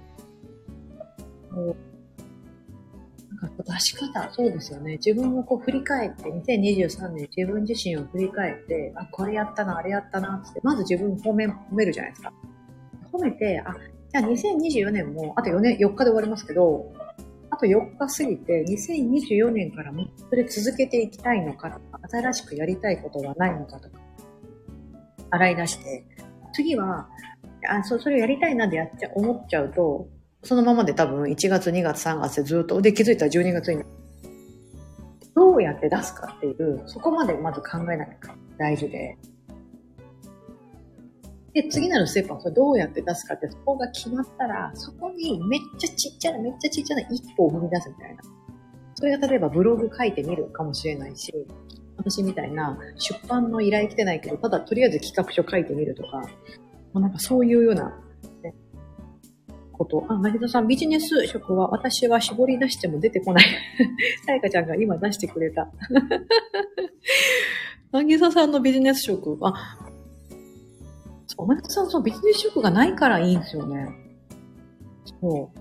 出し方、そうですよね。自分をこう振り返って、2023年自分自身を振り返って、あ、これやったな、あれやったな、って、まず自分褒め、褒めるじゃないですか。褒めて、あ、じゃあ2024年も、あと4年、4日で終わりますけど、あと4日過ぎて、2024年からもそれ続けていきたいのか、新しくやりたいことはないのかとか、洗い出して、次は、あ、そう、それやりたいなでやっちゃ、思っちゃうと、そのままで多分1月、2月、3月でずっと、で気づいたら12月にどうやって出すかっていう、そこまでまず考えないか大事で。で、次なるステップはそれどうやって出すかって、そこが決まったら、そこにめっちゃちっちゃな、めっちゃちっちゃな一歩を踏み出すみたいな。それが例えばブログ書いてみるかもしれないし、私みたいな出版の依頼来てないけど、ただとりあえず企画書書いてみるとか、もうなんかそういうような、こと。あ、成田さん、ビジネス職は私は絞り出しても出てこない。さやかちゃんが今出してくれた。なぎささんのビジネス職、あ、お前さん、そう、ビジネス職がないからいいんですよね。そう。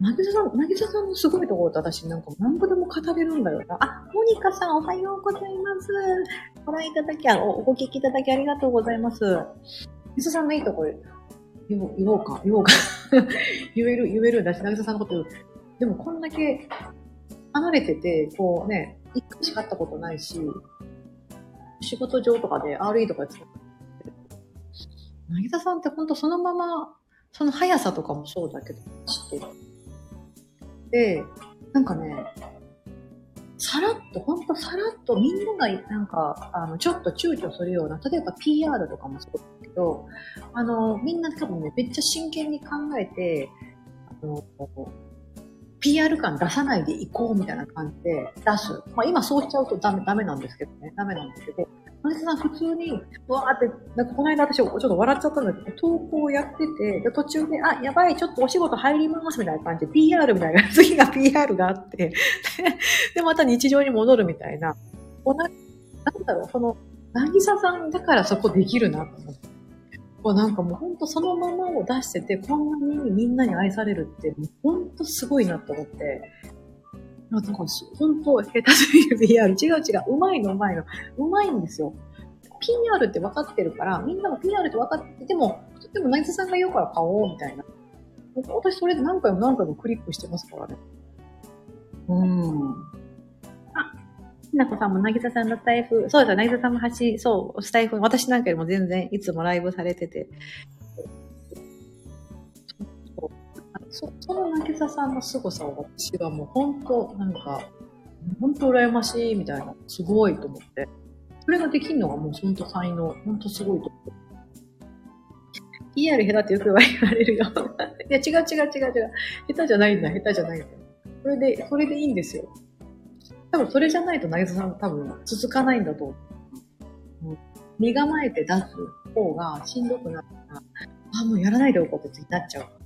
なぎささん、なぎささんのすごいところって私なんか何度でも語れるんだよな。あ、モニカさんおはようございます。ご覧いただき、あお、聞きいただきありがとうございます。なぎささんのいいところ、言おう言おうか、言おうか。言える、言えるんだし、なぎささんのことでもこんだけ離れてて、こうね、一回しか会ったことないし、仕事上とかで RE とか使ってなぎささんってほんとそのまま、その速さとかもそうだけど、知ってる。で、なんかね、さらっと、ほんとさらっとみんながなんか、あの、ちょっと躊躇するような、例えば PR とかもそうだけど、あの、みんな多分ね、めっちゃ真剣に考えて、あの、PR 感出さないでいこうみたいな感じで出す。まあ今そうしちゃうとダメ、ダメなんですけどね。ダメなんですけど、マリさん普通に、わーって、なんかこの間私ちょっと笑っちゃったんだけど、投稿やってて、で途中で、あ、やばい、ちょっとお仕事入りますみたいな感じで、PR みたいな、次が PR があって、で、また日常に戻るみたいな、こうな、んだろう、その、なぎささんだからそこできるなと思って。こうなんかもうほんとそのままを出してて、こんなにみんなに愛されるって、ほんとすごいなと思って、なんか、本当、下手すぎる PR。違う違う。うまいのうまいの。うまいんですよ。PR って分かってるから、みんなも PR って分かってても、でも、なぎさんが言うから買おう、みたいな。私、それで何回も何回もクリックしてますからね。うん。あ、ひなこさんもなぎささんのスタイフ、そうですよ、なぎささんも発そう、スタイフ、私なんかよりも全然いつもライブされてて、そその渚さんの凄さを私はもう本当、なんか、本当羨ましいみたいな、すごいと思って。それができるのがもう本当才能、本当すごいと思って。PR 下手ってよく言われるよ。いや、違う違う違う違う。下手じゃないんだ、下手じゃないんだ。それで、それでいいんですよ。多分それじゃないと渚さん多分続かないんだと思う。身構えて出す方がしんどくなったら、あ、もうやらないでおこうってなっちゃう。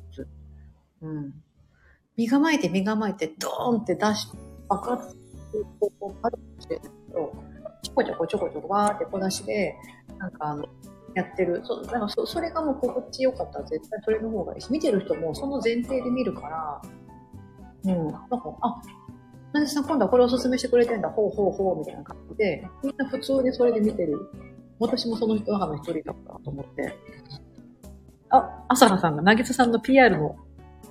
うん。身構えて身構えて、ドーンって出し、爆発こう、パルしてると、ちょこちょこちょこちょこわーって小出しで、なんかあの、やってる。そう、だかそそれがもう心地よかったら絶対それの方がいいし、見てる人もその前提で見るから、うん、なんか、あ、何さ今度はこれおすすめしてくれてんだ、ほうほうほうみたいな感じで、みんな普通にそれで見てる。私もその人の中の一人だったと思って。あ、朝原さんが、なぎささんの PR の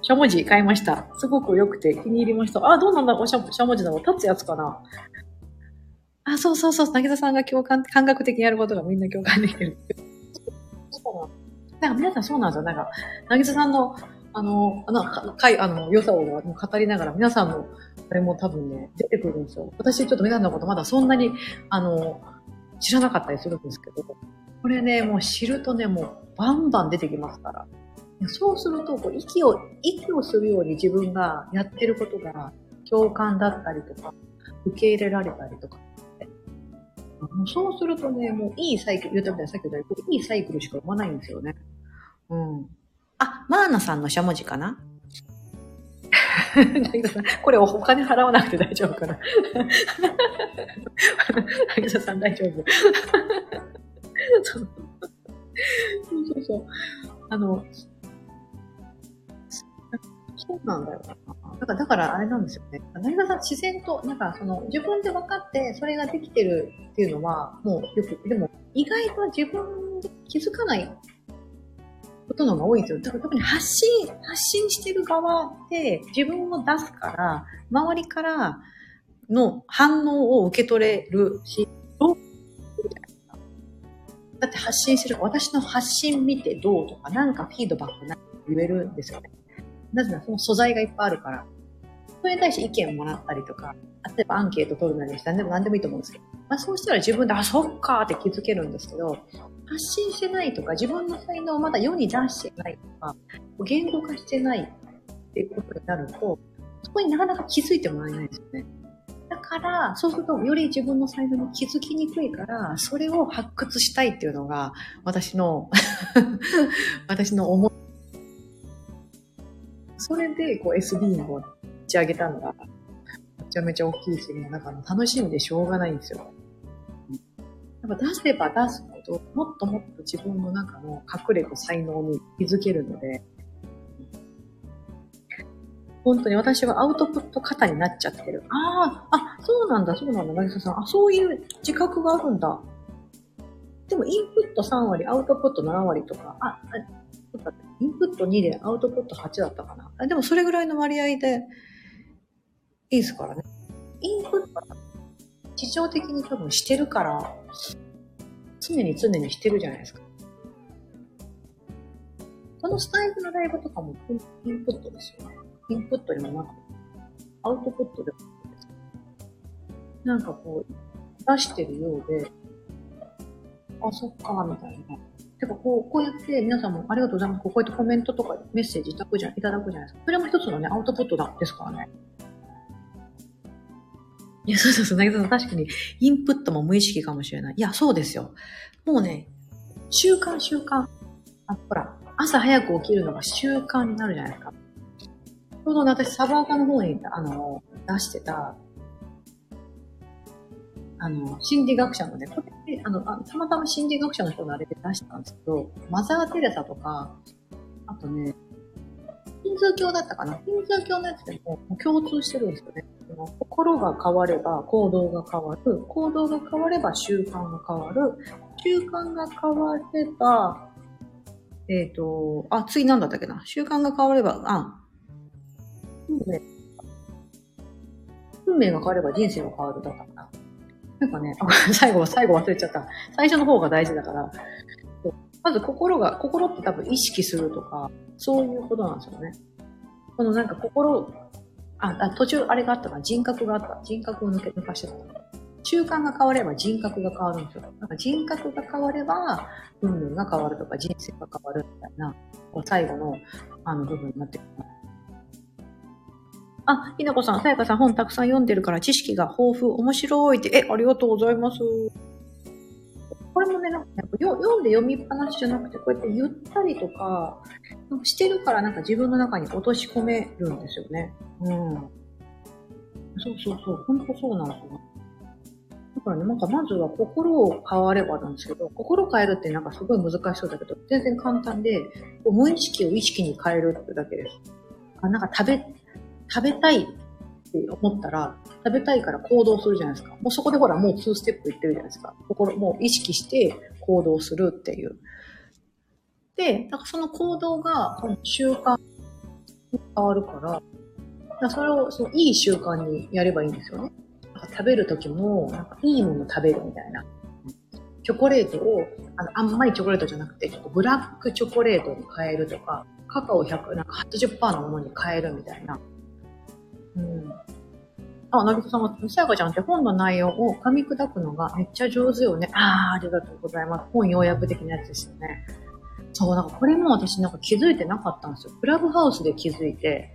しゃもじ買いました。すごく良くて気に入りました。あ、どうなんだろうしゃしゃもじなの立つやつかなあ、そうそうそう。なぎささんが共感、感覚的にやることがみんな共感できる。なんか皆さんそうなんですよ。なんか、なぎささんの、あの、あの、かい、あの、良さを語りながら、皆さんの、あれも多分ね、出てくるんですよ。私ちょっと皆さんのことまだそんなに、あの、知らなかったりするんですけど、これね、もう知るとね、もうバンバン出てきますから。そうすると、こう息を、息をするように自分がやってることが共感だったりとか、受け入れられたりとか。もうそうするとね、もういいサイクル、言ったみたいにさっき言ったように、いいサイクルしか生まないんですよね。うん。あ、マーナさんのしゃもじかな？これお金払わなくて大丈夫かな？萩田さん大丈夫？そうそうそう。あの、そうなんだよ。だから、だからあれなんですよね。何がさ、自然と、なんかその、自分で分かって、それができてるっていうのは、もうよく、でも、意外と自分で気づかないことのが多いんですよ。だから特に発信、発信してる側って自分を出すから、周りからの反応を受け取れるし、どうだって発信してる、私の発信見てどうとか、なんかフィードバックな言えるんですよね。なぜならその素材がいっぱいあるから。それに対して意見をもらったりとか、例えばアンケート取るなりして何でも何でもいいと思うんですけど、まあそうしたら自分で、あ、そっかーって気づけるんですけど、発信してないとか、自分の才能をまだ世に出してないとか、言語化してないっていうことになると、そこになかなか気づいてもらえないですよね。だから、そうすると、より自分の才能に気づきにくいから、それを発掘したいっていうのが、私の 私の思い。それで、こう、SB を打ち上げたのが、めちゃめちゃ大きいし、もうなんか楽しみでしょうがないんですよ。やっぱ出せば出すほど、もっともっと自分の中の隠れた才能に気づけるので、本当に私はアウトプット型になっちゃってる。ああ、あ、そうなんだ、そうなんだ、なぎささん。あ、そういう自覚があるんだ。でも、インプット3割、アウトプット7割とか、あ、あインプット2でアウトプット8だったかな。でも、それぐらいの割合でいいですからね。インプット日常的に多分してるから、常に常にしてるじゃないですか。このスタイルのライブとかもインプットですよね。インプットにもなく、アウトプットでもなくなんかこう、出してるようで、あ、そっか、みたいな。てか、こう、こうやって皆さんもありがとうございます。こうやってコメントとかメッセージいただくじゃいただくじゃないですか。それも一つのね、アウトプットだ、ですからね。いや、そうそうそう、なぎさん、確かに、インプットも無意識かもしれない。いや、そうですよ。もうね、習慣習慣。あ、ほら、朝早く起きるのが習慣になるじゃないですか。ちょうど、ね、私、サバーカの方に、あの、出してた、あの、心理学者のね、これあの、たまたま心理学者の人のあれで出したんですけど、マザー・テレサとか、あとね、ヒンズー教だったかな？ヒンズー教のやつでも共通してるんですよね。心が変われば行動が変わる。行動が変われば習慣が変わる。習慣が変われば、えっ、ー、と、あ、次何だったっけな？習慣が変われば、あ、運命。運命が変われば人生が変わるだったかな。なんかね、最後最後忘れちゃった。最初の方が大事だから、まず心が、心って多分意識するとか、そういうことなんですよね。このなんか心、あ、あ途中あれがあったか人格があった。人格を抜け、抜かしてた。習慣が変われば人格が変わるんですよ。なんか人格が変われば、運命が変わるとか、人生が変わるみたいな、こう最後の、あの部分になってくる。あ、ひなこさん、さやかさん本たくさん読んでるから知識が豊富、面白いって、え、ありがとうございます。これもね、なんか、ね、読んで読みっぱなしじゃなくて、こうやってゆったりとか、してるからなんか自分の中に落とし込めるんですよね。うん。そうそうそう。ほんとそうなんですよ。だからね、なんかまずは心を変わればなんですけど、心変えるってなんかすごい難しそうだけど、全然簡単で、無意識を意識に変えるってだけです。あ、なんか食べ、食べたいって思ったら、食べたいから行動するじゃないですか。もうそこでほら、もう2ステップいってるじゃないですか。心、もう意識して行動するっていう。で、だからその行動が習慣に変わるから、からそれをそのいい習慣にやればいいんですよね。なんか食べるときも、なんかいいもの食べるみたいな。チョコレートを、あの、あんまりチョコレートじゃなくて、ちょっとブラックチョコレートに変えるとか、カカオ100、なんか80%のものに変えるみたいな。うん。あ、なぎとさんが、さやかちゃんって本の内容を噛み砕くのがめっちゃ上手よね。ああ、ありがとうございます。本要約的なやつですよね。そう、なんかこれも私なんか気づいてなかったんですよ。クラブハウスで気づいて、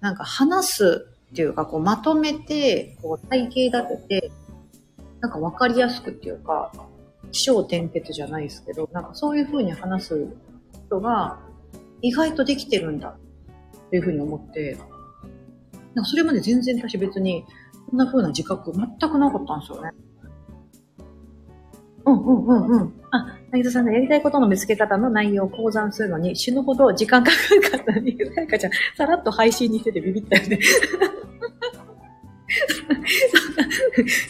なんか話すっていうか、こうまとめて、こう体系立てて、なんかわかりやすくっていうか、気象転結じゃないですけど、なんかそういう風に話す人が意外とできてるんだっていう風に思って、なんかそれまで全然私別にこんな風な自覚全くなかったんですよね。うんうんうんうん。あ、なぎさんがやりたいことの見つけ方の内容を講談するのに死ぬほど時間かかるかったのに、さやかちゃん、さらっと配信にしててビビったよね。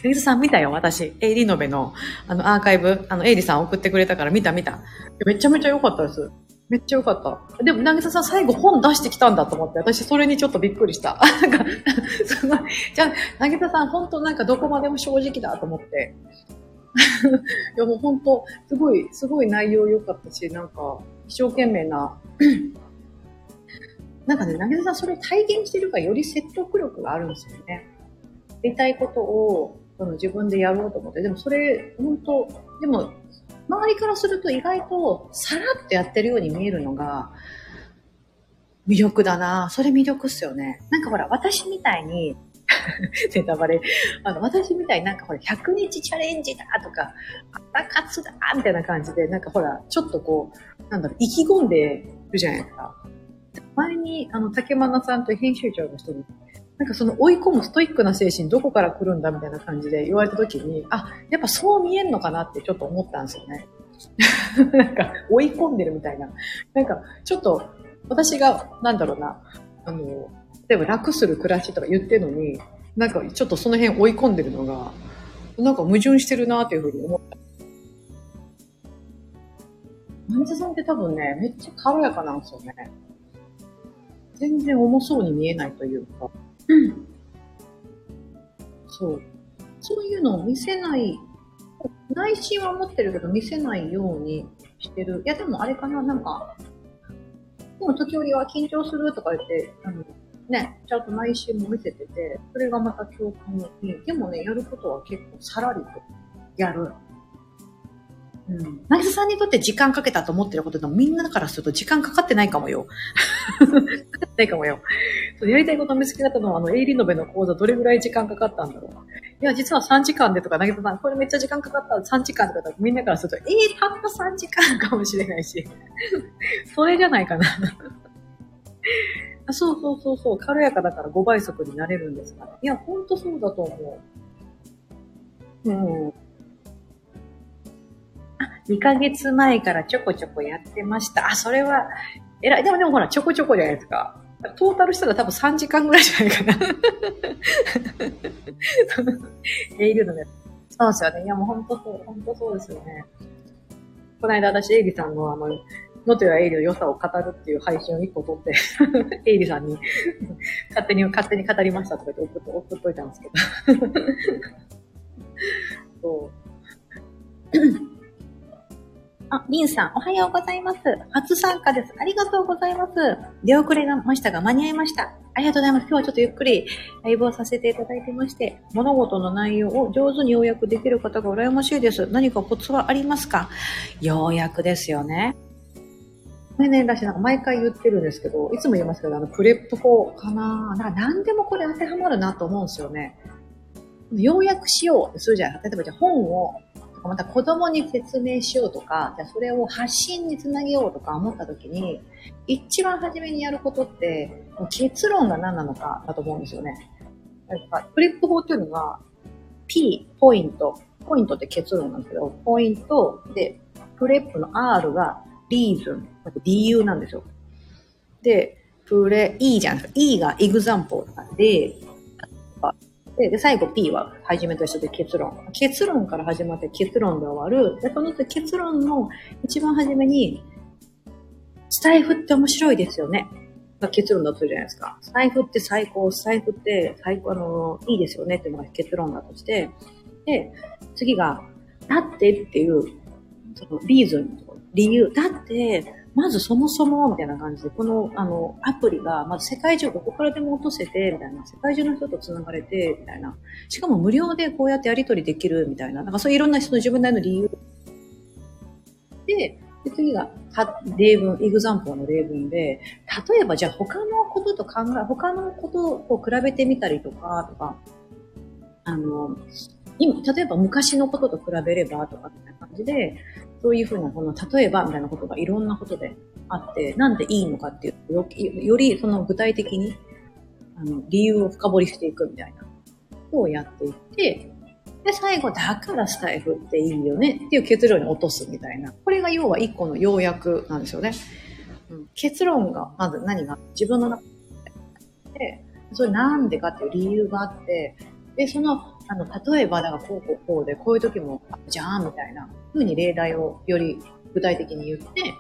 なぎささん見たよ、私。エイリノベの、あの、アーカイブ、あの、エイリさん送ってくれたから見た見た。めちゃめちゃ良かったです。めっちゃ良かった。でも、なぎささん最後本出してきたんだと思って、私それにちょっとびっくりした。なんか、すごい。じゃあ、なぎささん本当なんかどこまでも正直だと思って。いやもう本当、すごい、すごい内容良かったし、なんか、一生懸命な、なんかね、投げさんそれを体現してるからより説得力があるんですよね。やりたいことをその自分でやろうと思って。でもそれ、本当でも、周りからすると意外とさらっとやってるように見えるのが、魅力だなそれ魅力っすよね。なんかほら、私みたいに、ネタバレ。あの、私みたいになんかほら、100日チャレンジだとか、朝活だみたいな感じで、なんかほら、ちょっとこう、なんだろう、意気込んでるじゃないですか。前に、あの、竹真さんと編集長の人に、なんかその追い込むストイックな精神どこから来るんだみたいな感じで言われた時に、あ、やっぱそう見えんのかなってちょっと思ったんですよね。なんか追い込んでるみたいな。なんかちょっと私が、なんだろうな、あの、例えば楽する暮らしとか言ってるのに、なんかちょっとその辺追い込んでるのが、なんか矛盾してるなっていうふうに思った。マンズさんって多分ね、めっちゃ軽やかなんですよね。全然重そうに見えないというか。うん。そう。そういうのを見せない、内心は持ってるけど見せないようにしてる。いや、でもあれかな、なんか、でも時折は緊張するとか言って、あの、ね、ちゃんと内心も見せてて、それがまた共感に、でもね、やることは結構さらりとやる。うん。なぎさんにとって時間かけたと思ってることでもみんなからすると時間かかってないかもよ。かかってないかもよ。やりたいこと見つけたのは、あの、エイリノベの講座どれぐらい時間かかったんだろう。いや、実は3時間でとか、なぎさん、これめっちゃ時間かかった3時間とかみんなからすると、えー、たった3時間かもしれないし。それじゃないかな。そうそうそうそう、軽やかだから5倍速になれるんですから。いや、ほんとそうだと思う。うん。2ヶ月前からちょこちょこやってました。あ、それは、えらい。でもでもほら、ちょこちょこじゃないですか。トータルしたら多分3時間ぐらいじゃないかな。エイルのね。そうですよね。いや、もうほんとそう、ほんとそうですよね。この間私、エイリさんのあの、ノトやエイリの良さを語るっていう配信を1個撮って エイリさんに勝手に、勝手に語りましたとか言って送っ送っといたんですけど そう。あ、リンさん、おはようございます。初参加です。ありがとうございます。出遅れましたが、間に合いました。ありがとうございます。今日はちょっとゆっくりライブをさせていただいてまして、物事の内容を上手に要約できる方が羨ましいです。何かコツはありますか？要約ですよね。これね、私なんか毎回言ってるんですけど、いつも言いますけど、あの、プレップ法かな？なんか何でもこれ当てはまるなと思うんですよね。要約しようってするじゃないですか。例えばじゃあ本を、また子供に説明しようとか、じゃあそれを発信につなげようとか思った時に、一番初めにやることって、結論が何なのかだと思うんですよね。なんかフリップ法っていうのは、P、ポイント。ポイントって結論なんですけど、ポイントで、 PREP の R が reason、理由なんですよ。で、プレ、E じゃないですか。E が example なんで、で、で、最後 P は初めと一緒で結論。結論から始まって結論で終わる。で、その結論の一番初めに、スタエフって面白いですよね。結論だとするじゃないですか。スタエフって最高、スタエフって最高、あの、いいですよねっていうのが結論だとして、で、次が、だってっていう、そのリーズン、理由。だって、まずそもそも、みたいな感じで、この、あの、アプリが、まず世界中、ここからでも落とせて、みたいな、世界中の人と繋がれて、みたいな。しかも無料でこうやってやり取りできる、みたいな。なんかそういういろんな人の自分なりの理由。で、で次が、例文、エグザンポーの例文で、例えばじゃあ他のことと考え、他のことと比べてみたりとか、とか、あの、今、例えば昔のことと比べればとかみたいな感じで、そういうふうな、この、例えばみたいなことがいろんなことであって、なんでいいのかっていうよ、よりその具体的に、あの、理由を深掘りしていくみたいなことをやっていって、で、最後、だからスタイフっていいよねっていう結論に落とすみたいな。これが要は一個の要約なんですよね。うん、結論が、まず何が自分の中で、それなんでかっていう理由があって、で、そのあの、例えば、だからこうこうこうで、こういう時も、じゃあ、みたいな風に例題をより具体的に言って、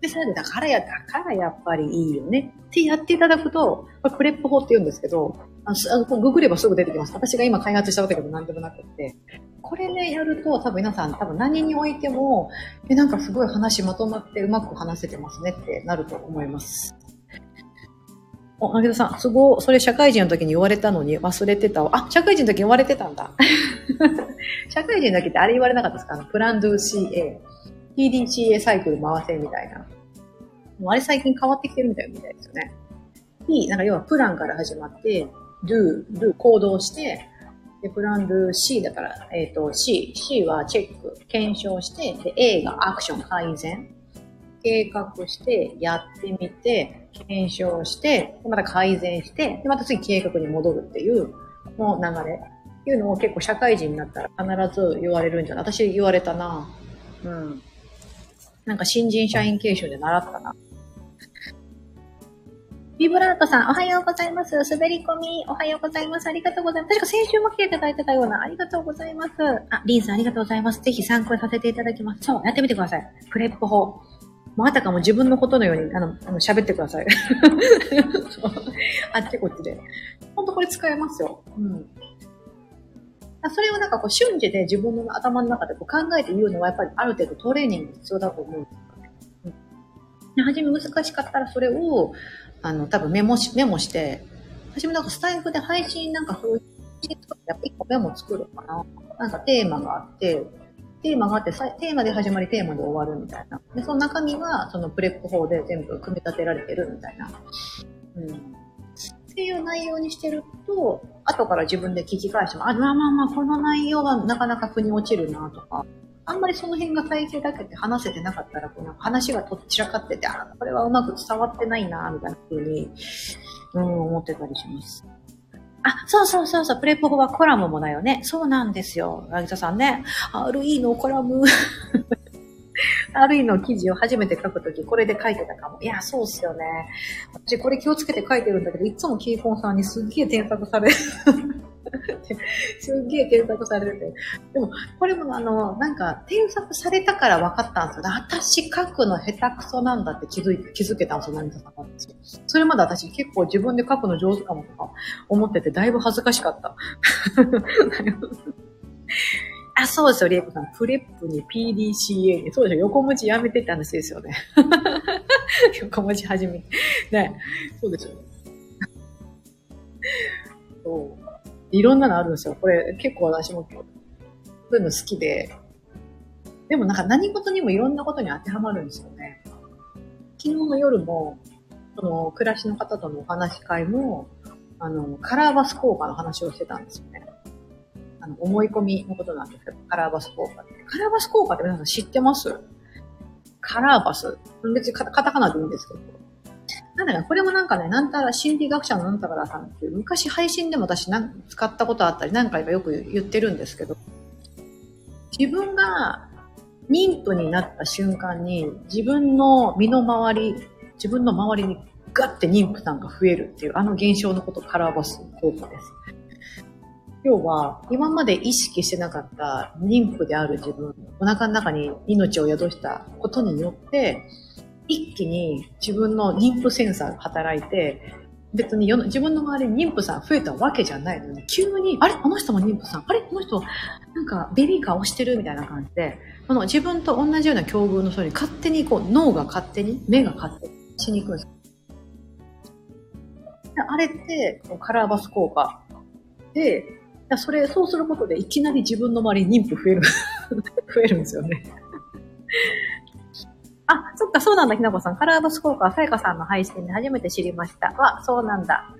で、それで、だからや、だからやっぱりいいよねってやっていただくと、これプレップ法って言うんですけど、あの、ググればすぐ出てきます。私が今開発したわけでも何でもなくって。これね、やると多分皆さん、多分何においても、え、なんかすごい話まとまってうまく話せてますねってなると思います。お、なぎさん、すごそれ社会人の時に言われたのに忘れてたわ。あ、社会人の時に言われてたんだ。社会人の時ってあれ言われなかったですか？あの、プランドゥ CA。PDCA サイクル回せみたいな。もうあれ最近変わってきてるみたいみたいですよね。P、なんか要はプランから始まって、do, do 行動して、で、プランドゥ C だから、えっ、ー、と C、C はチェック、検証して、で、A がアクション、改善。計画して、やってみて、検証して、また改善して、また次計画に戻るっていう、の流れ。っていうのを結構社会人になったら必ず言われるんじゃない？私言われたな。うん。なんか新人社員研修で習ったな。ビブラートさん、おはようございます。滑り込み、おはようございます。ありがとうございます。確か先週も来ていただいてたような、ありがとうございます。あ、リンさんありがとうございます。ぜひ参考にさせていただきます。そう、やってみてください。プレップ法。もうあたかも自分のことのように、あの、あの喋ってください。あっちこっちで。ほんとこれ使えますよ。うん。それをなんかこう瞬時で自分の頭の中でこう考えて言うのはやっぱりある程度トレーニング必要だと思うんですよね。うん。初め難しかったらそれを、あの、多分メモし、メモして、初めなんかスタイフで配信なんかそういう、やっぱ一個メモ作るかな。なんかテーマがあって、テーマがあって、テーマで始まり、テーマで終わるみたいな。で、その中身は、そのプレップ法で全部組み立てられてるみたいな。うん。っていう内容にしてると、後から自分で聞き返しても、あ、まあまあまあ、この内容はなかなか腑に落ちるなとか、あんまりその辺が体系だけで話せてなかったら、この話がとっちらかってて、あ、これはうまく伝わってないな、みたいな風に、うん、思ってたりします。あ、そうそうそうそう、プレポ法はコラムもだよね。そうなんですよ。なぎささんね。RE のコラム。RE の記事を初めて書くとき、これで書いてたかも。いや、そうっすよね。私これ気をつけて書いてるんだけど、いつもキーポンさんにすっげえ添削される。すっげえ添削されてて。でも、これもあの、なんか、添削されたから分かったんですよ。私書くの下手くそなんだって気づいて、気づけたんですよ、何かさんが。それまで私結構自分で書くの上手かもとか思ってて、だいぶ恥ずかしかった。あ、そうですよ、リエコさん。プレップに PDCA に。そうでしょ、横文字やめてって話ですよね。横文字始め。ね。そうでしょ。そう。いろんなのあるんですよ。これ結構私もそういうの好きで。でもなんか何事にもいろんなことに当てはまるんですよね。昨日の夜も、その暮らしの方とのお話し会も、あの、カラーバス効果の話をしてたんですよね。あの、思い込みのことなんですけど、カラーバス効果。カラーバス効果って皆さん知ってます？カラーバス。別にカタカナでいいんですけど。なんだかこれもなんかね、なんたら心理学者のなんたらさんっていう、昔配信でも私な使ったことあったり何回かよく言ってるんですけど、自分が妊婦になった瞬間に自分の身の回り、自分の周りにガッて妊婦さんが増えるっていうあの現象のことをカラーバス効果です。要は、今まで意識してなかった妊婦である自分、お腹の中に命を宿したことによって、一気に自分の妊婦センサーが働いて、別に自分の周りに妊婦さん増えたわけじゃないのに、急に、あれ？この人も妊婦さん？あれ？この人、なんかベビーカー押してるみたいな感じで、この自分と同じような境遇の人に勝手にこう脳が勝手に、目が勝手にしに行くんです。あれってカラーバス効果で、それ、そうすることでいきなり自分の周りに妊婦増える、増えるんですよね。あ、そっか、そうなんだ、ひなこさん。カラーバス効果はさやかさんの配信で初めて知りました。わ、そうなんだ。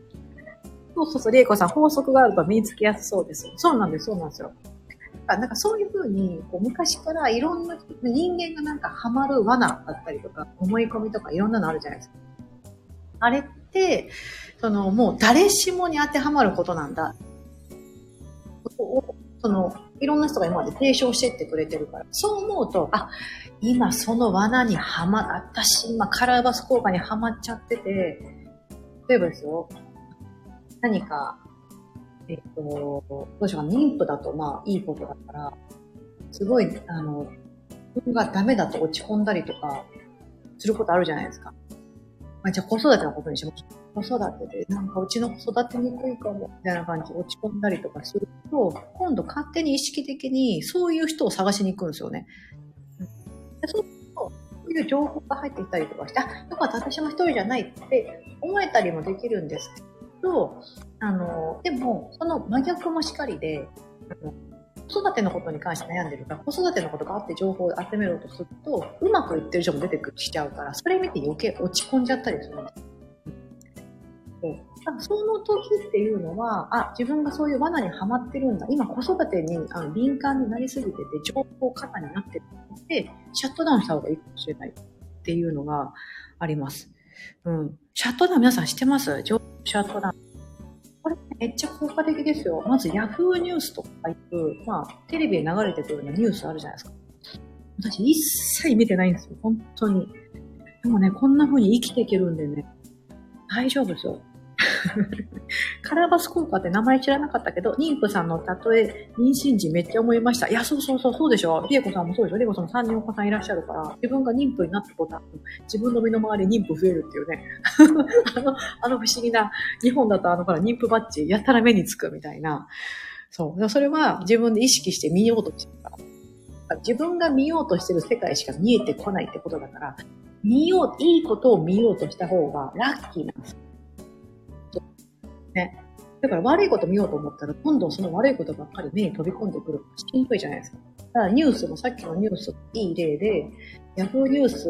そうそうそう、りえこさん、法則があると身につきやすそうです。そうなんです、そうなんですよ。なんかそういうふうに、こう昔からいろんな人間がなんかハマる罠だったりとか、思い込みとかいろんなのあるじゃないですか。あれって、そのもう誰しもに当てはまることなんだ。その、いろんな人が今まで提唱してってくれてるから、そう思うと、あ、今その罠にはま、私今カラーバス効果にはまっちゃってて、例えばですよ、何か、えっと、どうしようか、妊婦だとまあいいことだから、すごい、あの、自分がダメだと落ち込んだりとか、することあるじゃないですか。まあ、じゃあ子育てのことにしましょう。子育てで、なんかうちの子育てにくいかも、みたいな感じで落ち込んだりとかすると、今度勝手に意識的にそういう人を探しに行くんですよね。でそうすると、そういう情報が入ってきたりとかして、あ、よかった、私も一人じゃないって思えたりもできるんですけど、あの、でも、その真逆もしかりで、子育てのことに関して悩んでるから、子育てのことがあって情報を集めようとすると、うまくいってる人も出てきちゃうから、それ見て余計落ち込んじゃったりするんです。その時っていうのは、あ、自分がそういう罠にはまってるんだ。今子育てにあの敏感になりすぎてて、情報過多になってるので、シャットダウンした方がいいかもしれないっていうのがあります。うん。シャットダウン皆さん知ってます？情報シャットダウン。これめっちゃ効果的ですよ。まず Yahoo ニュースとかいう、まあ、テレビで流れてくるようなニュースあるじゃないですか。私一切見てないんですよ。本当に。でもね、こんな風に生きていけるんでね、大丈夫ですよ。カラーバス効果って名前知らなかったけど、妊婦さんの例え、妊娠時めっちゃ思いました。いや、そうそうそう、そうでしょ。リエコさんもそうでしょ。リエコさんも3人お子さんいらっしゃるから、自分が妊婦になったことは、自分の身の回り妊婦増えるっていうね。あの、あの不思議な、日本だとあの、ほら、妊婦バッジ、やったら目につくみたいな。そう。それは自分で意識して見ようとしてるから。自分が見ようとしてる世界しか見えてこないってことだから、見よう、いいことを見ようとした方がラッキーなんです。ね。だから悪いこと見ようと思ったら、今度その悪いことばっかり目に飛び込んでくるしんどいじゃないですか。だからニュースもさっきのニュースいい例で、ヤフーニュース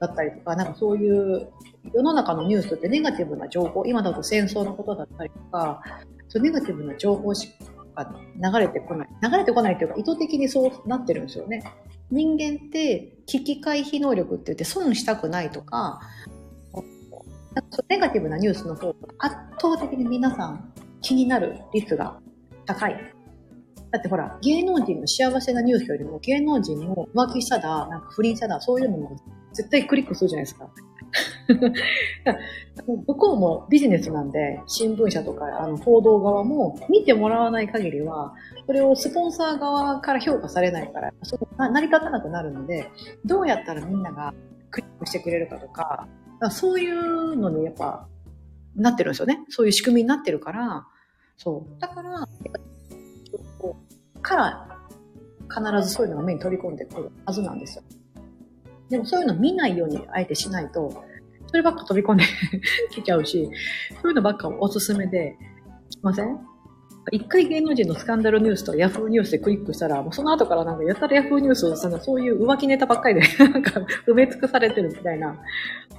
だったりとか、なんかそういう世の中のニュースってネガティブな情報、今だと戦争のことだったりとか、そうネガティブな情報しか流れてこない。流れてこないというか意図的にそうなってるんですよね。人間って危機回避能力って言って損したくないとか、ネガティブなニュースの方が圧倒的に皆さん気になる率が高い。だってほら、芸能人の幸せなニュースよりも芸能人の浮気しただ、なんか不倫しただ、そういうのも絶対クリックするじゃないですか。向こうもビジネスなんで、新聞社とかあの報道側も見てもらわない限りは、それをスポンサー側から評価されないから、そ成り立たなくなるので、どうやったらみんながクリックしてくれるかと、かそういうのにやっぱ、なってるんですよね。そういう仕組みになってるから、そう。だから、から必ずそういうのが目に飛び込んでくるはずなんですよ。でもそういうの見ないようにあえてしないと、そればっか飛び込んで きちゃうし、そういうのばっかおすすめで、しません一回芸能人のスカンダルニュースとヤフーニュースでクリックしたら、もうその後からなんかやったらヤフーニュースをそういう浮気ネタばっかりで なんか埋め尽くされてるみたいな、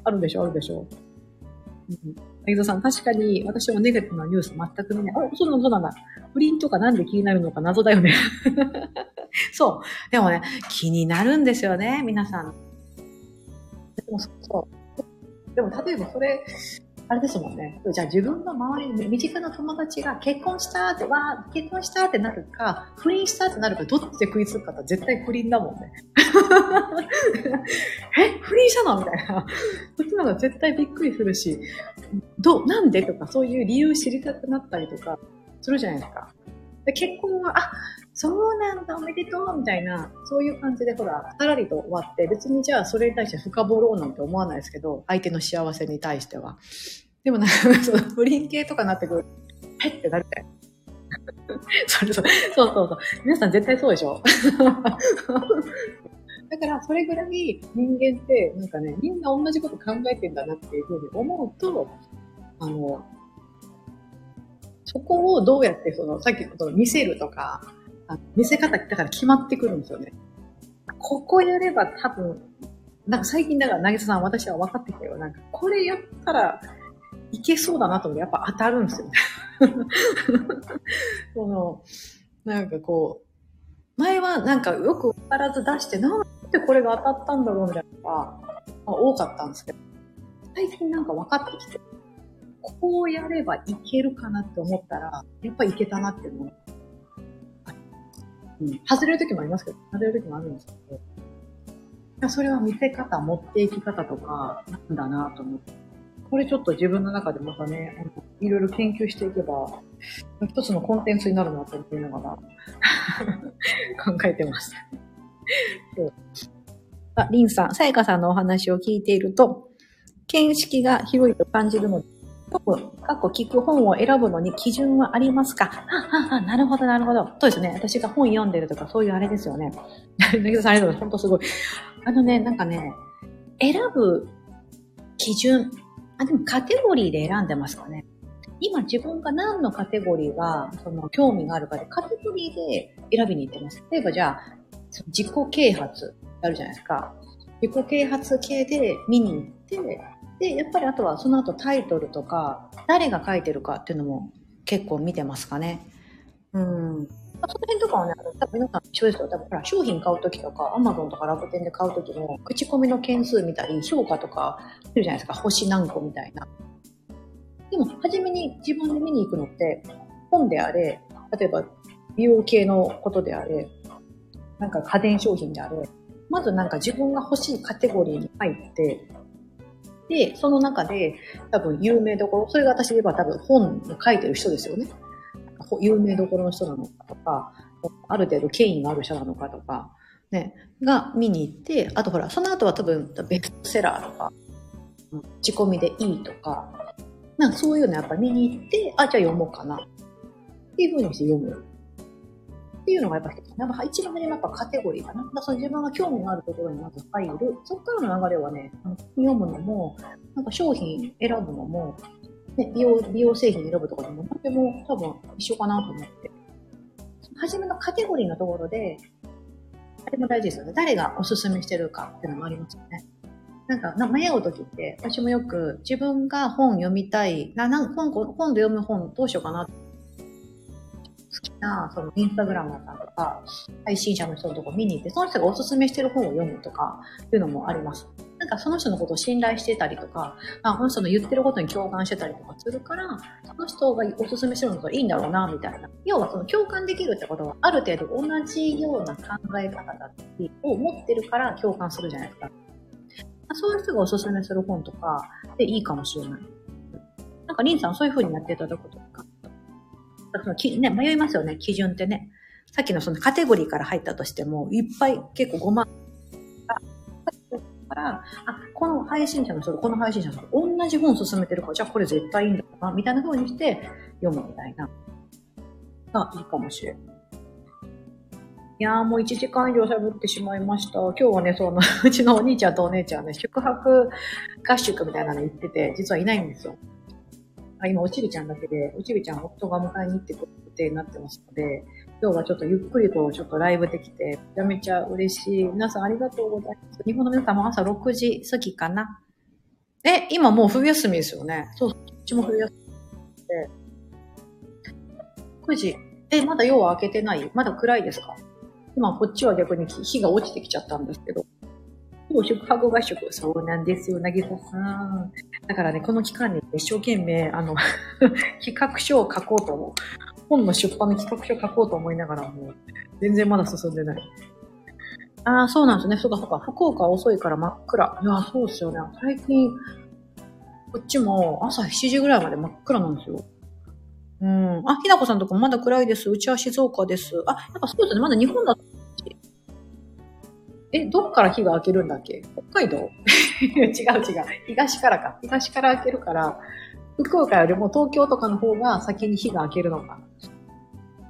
あるでしょ、あるでしょ。うん。田さん、確かに私もネガティブなニュース全く見ない。お、そうなんそうなんだ。不倫とかなんで気になるのか謎だよね。そう。でもね、気になるんですよね、皆さん。でもそう。でも例えばそれ、あれですもんね。じゃあ自分の周りに身近な友達が結婚したってわ結婚したってなるか、不倫したってなるか、どっちで食いつくかって絶対不倫だもんね。え不倫したのみたいな。そっちの方が絶対びっくりするし、ど、なんでとかそういう理由知りたくなったりとかするじゃないですか。で結婚は、あ、そうなんだ、おめでとうみたいな、そういう感じでほら、さらりと終わって、別にじゃあそれに対して深掘ろうなんて思わないですけど、相手の幸せに対しては。でもなんか、その不倫系とかになってくるへってなるみたい。それそうそうそうそう。皆さん絶対そうでしょ だから、それぐらい人間って、なんかね、みんな同じこと考えてんだなっていうふうに思うと、あの、そこをどうやって、その、さっきのこと見せるとか、あ見せ方、だから決まってくるんですよね。ここやれば多分、なんか最近だから、なぎささん、私は分かってきたよ。なんか、これやったらいけそうだなと思って、やっぱ当たるんですよね。この、なんかこう、前はなんかよくわからず出して、なんでこれが当たったんだろうみたいなのが、多かったんですけど、最近なんか分かってきて、こうやればいけるかなって思ったら、やっぱいけたなっていううん、外れる時もありますけど、外れる時もあるんですけど、それは見せ方、持っていき方とか、なんだなと思って。これちょっと自分の中でまたね、いろいろ研究していけば、一つのコンテンツになるなと思いながら 考えてます。そうあ、リンさん、さやかさんのお話を聞いていると、見識が広いと感じるので、過去聞く本を選ぶのに基準はありますか？はははなるほど、なるほど。そうですね。私が本読んでるとか、そういうあれですよね。だけどさん、ありがとうございます。本当すごい。あのね、なんかね、選ぶ基準、あ、でもカテゴリーで選んでますかね。今自分が何のカテゴリーが、その、興味があるかで、カテゴリーで選びに行ってます。例えばじゃあ、自己啓発あるじゃないですか。自己啓発系で見に行って、で、やっぱりあとはその後タイトルとか、誰が書いてるかっていうのも結構見てますかね。うん。その辺とかはね、多分皆さん一緒ですよ。多分ほら、商品買うときとか、アマゾンとか楽天で買うときも、口コミの件数見たり、評価とか、いるじゃないですか。星何個みたいな。でも、初めに自分で見に行くのって、本であれ、例えば、美容系のことであれ、なんか家電商品であれ、まずなんか自分が欲しいカテゴリーに入って、で、その中で多分有名どころ、それが私で言えば多分本を書いてる人ですよね。有名どころの人なのかとか、ある程度権威がある人なのかとか、ね、が見に行って、あとほら、その後は多分ベストセラーとか、仕込みでいいとか、なんかそういうのやっぱ見に行って、あ、じゃあ読もうかな。っていう風にして読む。っていうのがやっぱ一つ。やっぱ一番目にやっぱカテゴリーかな。だその自分が興味のあるところにまず入る。そっからの流れはね、読むのも、なんか商品選ぶのも、ね、美容、美容製品選ぶとかでも、とても多分一緒かなと思って。初めのカテゴリーのところで、あれも大事ですよね。誰がおすすめしてるかっていうのもありますよね。なんか、迷うときって、私もよく自分が本読みたい、な、なん本、本で読む本どうしようかな好きな、そのインスタグラマーさんとか、配信者の人のとこ見に行って、その人がおすすめしてる本を読むとか、いうのもあります。なんかその人のことを信頼してたりとか、あこの人の言ってることに共感してたりとかするから、その人がおすすめしてるのがいいんだろうな、みたいな。要はその共感できるってことは、ある程度同じような考え方だったりを持ってるから共感するじゃないですか。そういう人がおすすめする本とかでいいかもしれない。なんか、リンさんそういう風にやっていただくことか、そのきね、迷いますよね、基準ってね。さっきのそのカテゴリーから入ったとしても、いっぱい結構5万から、あ、この配信者の人とこの配信者の人と同じ本を進めてるから、じゃあこれ絶対いいんだな、みたいな風にして読むみたいな。がいいかもしれん。いやーもう1時間以上喋ってしまいました。今日はね、その、うちのお兄ちゃんとお姉ちゃんね、宿泊合宿みたいなの行ってて、実はいないんですよ。あ今、おちびちゃんだけで、おちびちゃん夫が迎えに行ってくる予定になってますので、今日はちょっとゆっくりとちょっとライブできて、めちゃめちゃ嬉しい。皆さんありがとうございます。日本の皆さんも朝6時過ぎかな。え、今もう冬休みですよね。そう、こっちも冬休みで。9時。え、まだ夜は明けてない？まだ暗いですか？今こっちは逆に日が落ちてきちゃったんですけど。今日宿泊合宿。そうなんですよ、なぎささん。だからね、この期間に一生懸命、あの、企画書を書こうと思う。本の出版の企画書を書こうと思いながらも、全然まだ進んでない。ああ、そうなんですね。そうかそうか。福岡遅いから真っ暗。いや、そうですよね。最近、こっちも朝7時ぐらいまで真っ暗なんですよ。うん。あ、ひなこさんとこまだ暗いです。うちは静岡です。あ、やっぱそうですね。まだ日本だえ、どっから日が明けるんだっけ？北海道？違う違う。東からか。東から明けるから、福岡よりも東京とかの方が先に日が明けるのか。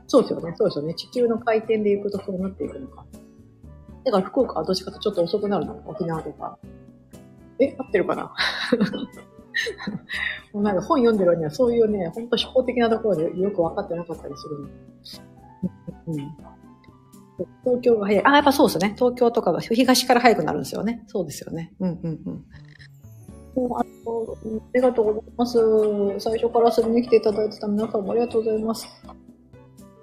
そうですよね。そうですよね。地球の回転で行くとそうなっていくのか。だから福岡はどっちかとちょっと遅くなるの沖縄とか。え、合ってるかな？もうなんか本読んでるにはそういうね、ほんと思考的なところでよく分かってなかったりするの。うん。東京が早い。あ、やっぱそうですね。東京とかが東から早くなるんですよね。そうですよね。うんうんうん。あありがとうございます。最初から遊びに来ていただいてた皆さんもありがとうございます。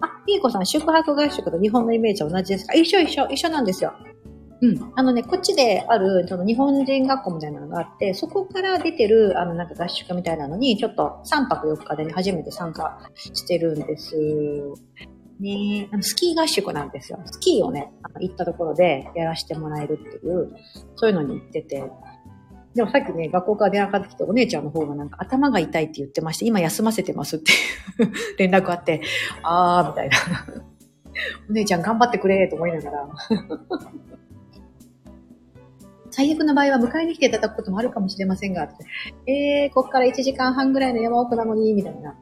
あ、ピーコさん、宿泊合宿と日本のイメージは同じですか？一緒一緒、一緒なんですよ。うん。あのね、こっちである、その日本人学校みたいなのがあって、そこから出てる、あの、なんか合宿みたいなのに、ちょっと3泊4日でね、初めて参加してるんです。ねあのスキー合宿なんですよ。スキーをね、あの行ったところでやらせてもらえるっていう、そういうのに行ってて。でもさっきね、学校から電話かかってきて、お姉ちゃんの方がなんか頭が痛いって言ってまして、今休ませてますっていう 連絡あって、あー、みたいな。お姉ちゃん頑張ってくれと思いながら。最悪の場合は迎えに来ていただくこともあるかもしれませんが、えー、こっから1時間半ぐらいの山奥なのに、みたいな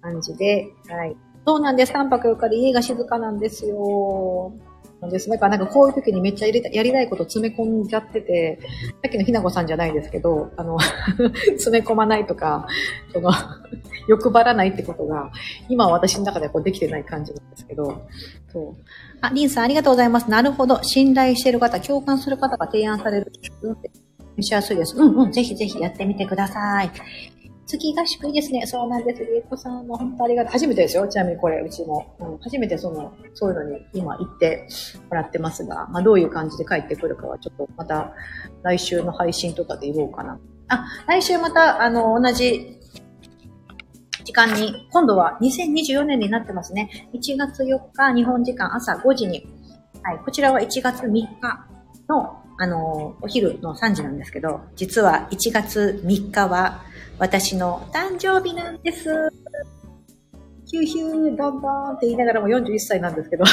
感じで、はい。そうなんです。3泊4日で家が静かなんですよ。なんです。だからなんかこういう時にめっちゃ入れたやりたいこと詰め込んじゃってて、さっきのひなこさんじゃないですけど、あの 詰め込まないとか、その 欲張らないってことが、今は私の中ではこうできてない感じなんですけど、そう。あ、リンさんありがとうございます。なるほど。信頼してる方、共感する方が提案される。めしやすいです。うんうん。ぜひぜひやってみてください。月合宿いですね。そうなんです。りえこさんも本当ありがとう。初めてですよ。ちなみにこれ、うちも。うん、初めてその、そういうのに今行ってもらってますが、まあどういう感じで帰ってくるかはちょっとまた来週の配信とかで言おうかな。あ、来週また、あの、同じ時間に、今度は2024年になってますね。1月4日、日本時間朝5時に、はい、こちらは1月3日の、あの、お昼の3時なんですけど、実は1月3日は私の誕生日なんです。ヒューヒュー、ドンドンって言いながらも41歳なんですけど。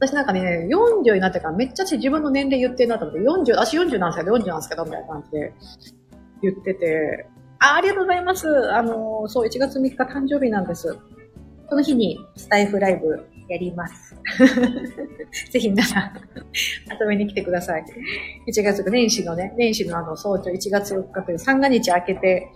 私なんかね、40になってからめっちゃ自分の年齢言ってるなと思って、40、私40なんですけど、40なんですけど、みたいな感じで言ってて、あありがとうございます。あの、そう、1月3日誕生日なんです。その日にスタイフライブやります。ぜひ皆さん遊びに来てください。1月、年始のね、年始のあの早朝1月4日という三が日明けて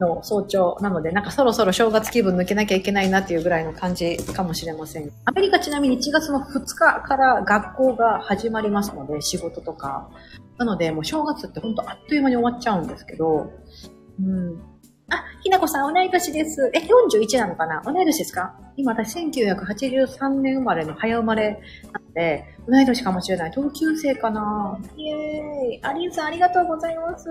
の早朝なので、なんかそろそろ正月気分抜けなきゃいけないなっていうぐらいの感じかもしれません。アメリカちなみに1月の2日から学校が始まりますので、仕事とか。なので、もう正月って本当あっという間に終わっちゃうんですけど、うん。あ、ひなこさん、同い年です。え、41なのかな？同い年ですか？今、私、1983年生まれの早生まれなので、同い年かもしれない。同級生かな？イエーイ。アリンさん、ありがとうございます。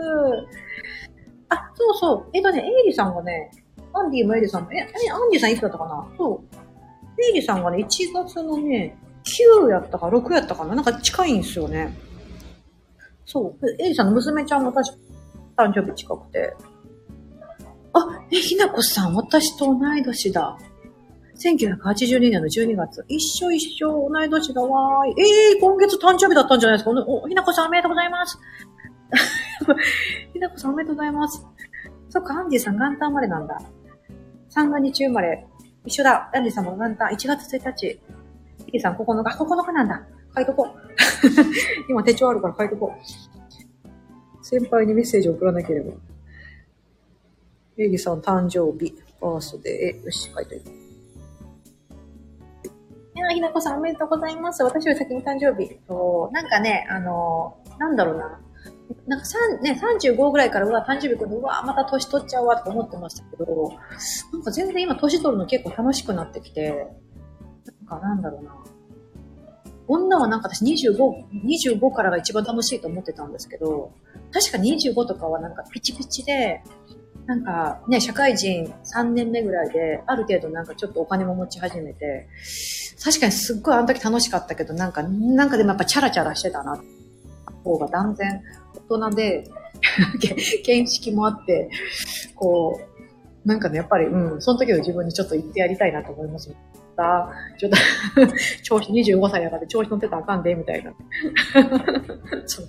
あ、そうそう。えっとね、エイリさんがね、アンディもエイリさんも、え、アンディさんいつだったかな？そう。エイリさんがね、1月のね、9やったか6やったかな？なんか近いんですよね。そう。エイリさんの娘ちゃんも確か誕生日近くて。あ、え、ひなこさん、私と同い年だ。1982年の12月。一緒一緒、同い年だわーい。ええー、今月誕生日だったんじゃないですかお、ひなこさんおめでとうございます。ひなこさんおめでとうございます。そっか、アンディさん元旦生まれなんだ。三が日生まれ。一緒だ。アンディさんも元旦1月1日。ヒキさん9日。9日なんだ。書いとこう。今手帳あるから書いとこう。先輩にメッセージ送らなければ。ゆうぎさん誕生日、バースデー。よし、書いといて。ひなこさんおめでとうございます。私より先に誕生日。そう、なんかね、あの、なんだろうな。なんか3、ね、35ぐらいから、うわ、誕生日来るうわ、また年取っちゃうわ、とか思ってましたけど、なんか全然今年取るの結構楽しくなってきて、なんかなんだろうな。女はなんか私25、25からが一番楽しいと思ってたんですけど、確か25とかはなんかピチピチで、なんかね、社会人3年目ぐらいで、ある程度なんかちょっとお金も持ち始めて、確かにすっごいあの時楽しかったけど、なんか、なんかでもやっぱチャラチャラしてたな。方が断然大人で、見識もあって、こう、なんかね、やっぱり、うん、その時の自分にちょっと言ってやりたいなと思います。た。ちょっと 調子、25歳やから調子乗ってたらあかんで、みたいな そう。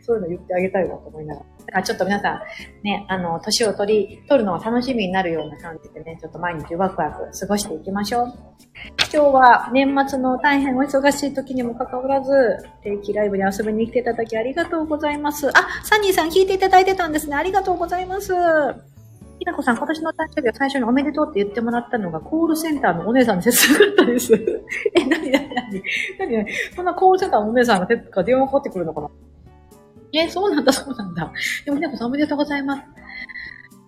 そういうの言ってあげたいわと思いながら。だからちょっと皆さん、ね、あの、年を取り、取るのが楽しみになるような感じでね、ちょっと毎日ワクワク過ごしていきましょう。今日は年末の大変お忙しい時にもかかわらず、定期ライブに遊びに来ていただきありがとうございます。あ、サニーさん聞いていただいてたんですね。ありがとうございます。ひなこさん、今年の誕生日は最初におめでとうって言ってもらったのが、コールセンターのお姉さんですごかったです。え、なになになになにそんなコールセンターのお姉さんがが電話かかってくるのかな？え、そうなんだ、そうなんだ。でも、ひなこさんおめでとうございます。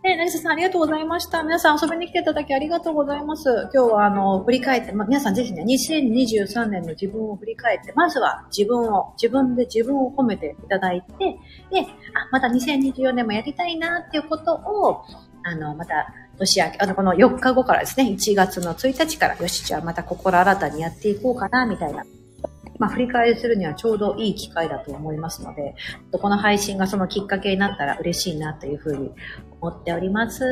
え、なぎささんありがとうございました。皆さん遊びに来ていただきありがとうございます。今日はあの、振り返って、ま皆さんぜひね、2023年の自分を振り返って、まずは自分を、自分で自分を褒めていただいて、で、あ、また2024年もやりたいなっていうことを、あの、また、年明け、あの、この4日後からですね、1月の1日から、よし、じゃあまた心新たにやっていこうかな、みたいな。まあ、振り返りするにはちょうどいい機会だと思いますので、この配信がそのきっかけになったら嬉しいなというふうに思っております。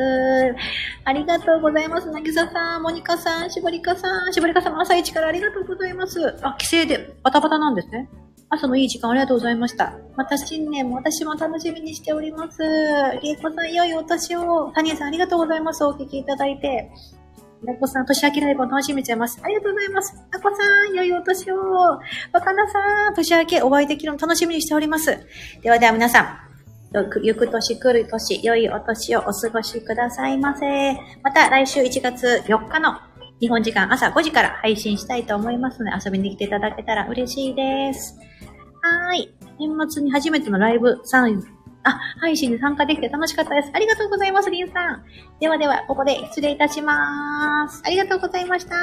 ありがとうございます。なぎささん、モニカさん、しぼりかさん、しぼりかさん朝一からありがとうございます。あ、帰省でバタバタなんですね。朝のいい時間ありがとうございました。また新年も私も楽しみにしております。りえこさん、良いお年を。タニエさん、ありがとうございます。お聞きいただいて。なこさん、年明けライブを楽しみちゃいます。ありがとうございます。なこさん、良いお年を。わかなさん、年明けお会いできるの楽しみにしております。ではでは皆さん、ゆく年来る年、良いお年をお過ごしくださいませ。また来週1月4日の日本時間朝5時から配信したいと思いますので遊びに来ていただけたら嬉しいです。はーい。年末に初めてのライブサイン、あ、配信に参加できて楽しかったです。ありがとうございます、リンさん。ではでは、ここで失礼いたします。ありがとうございました。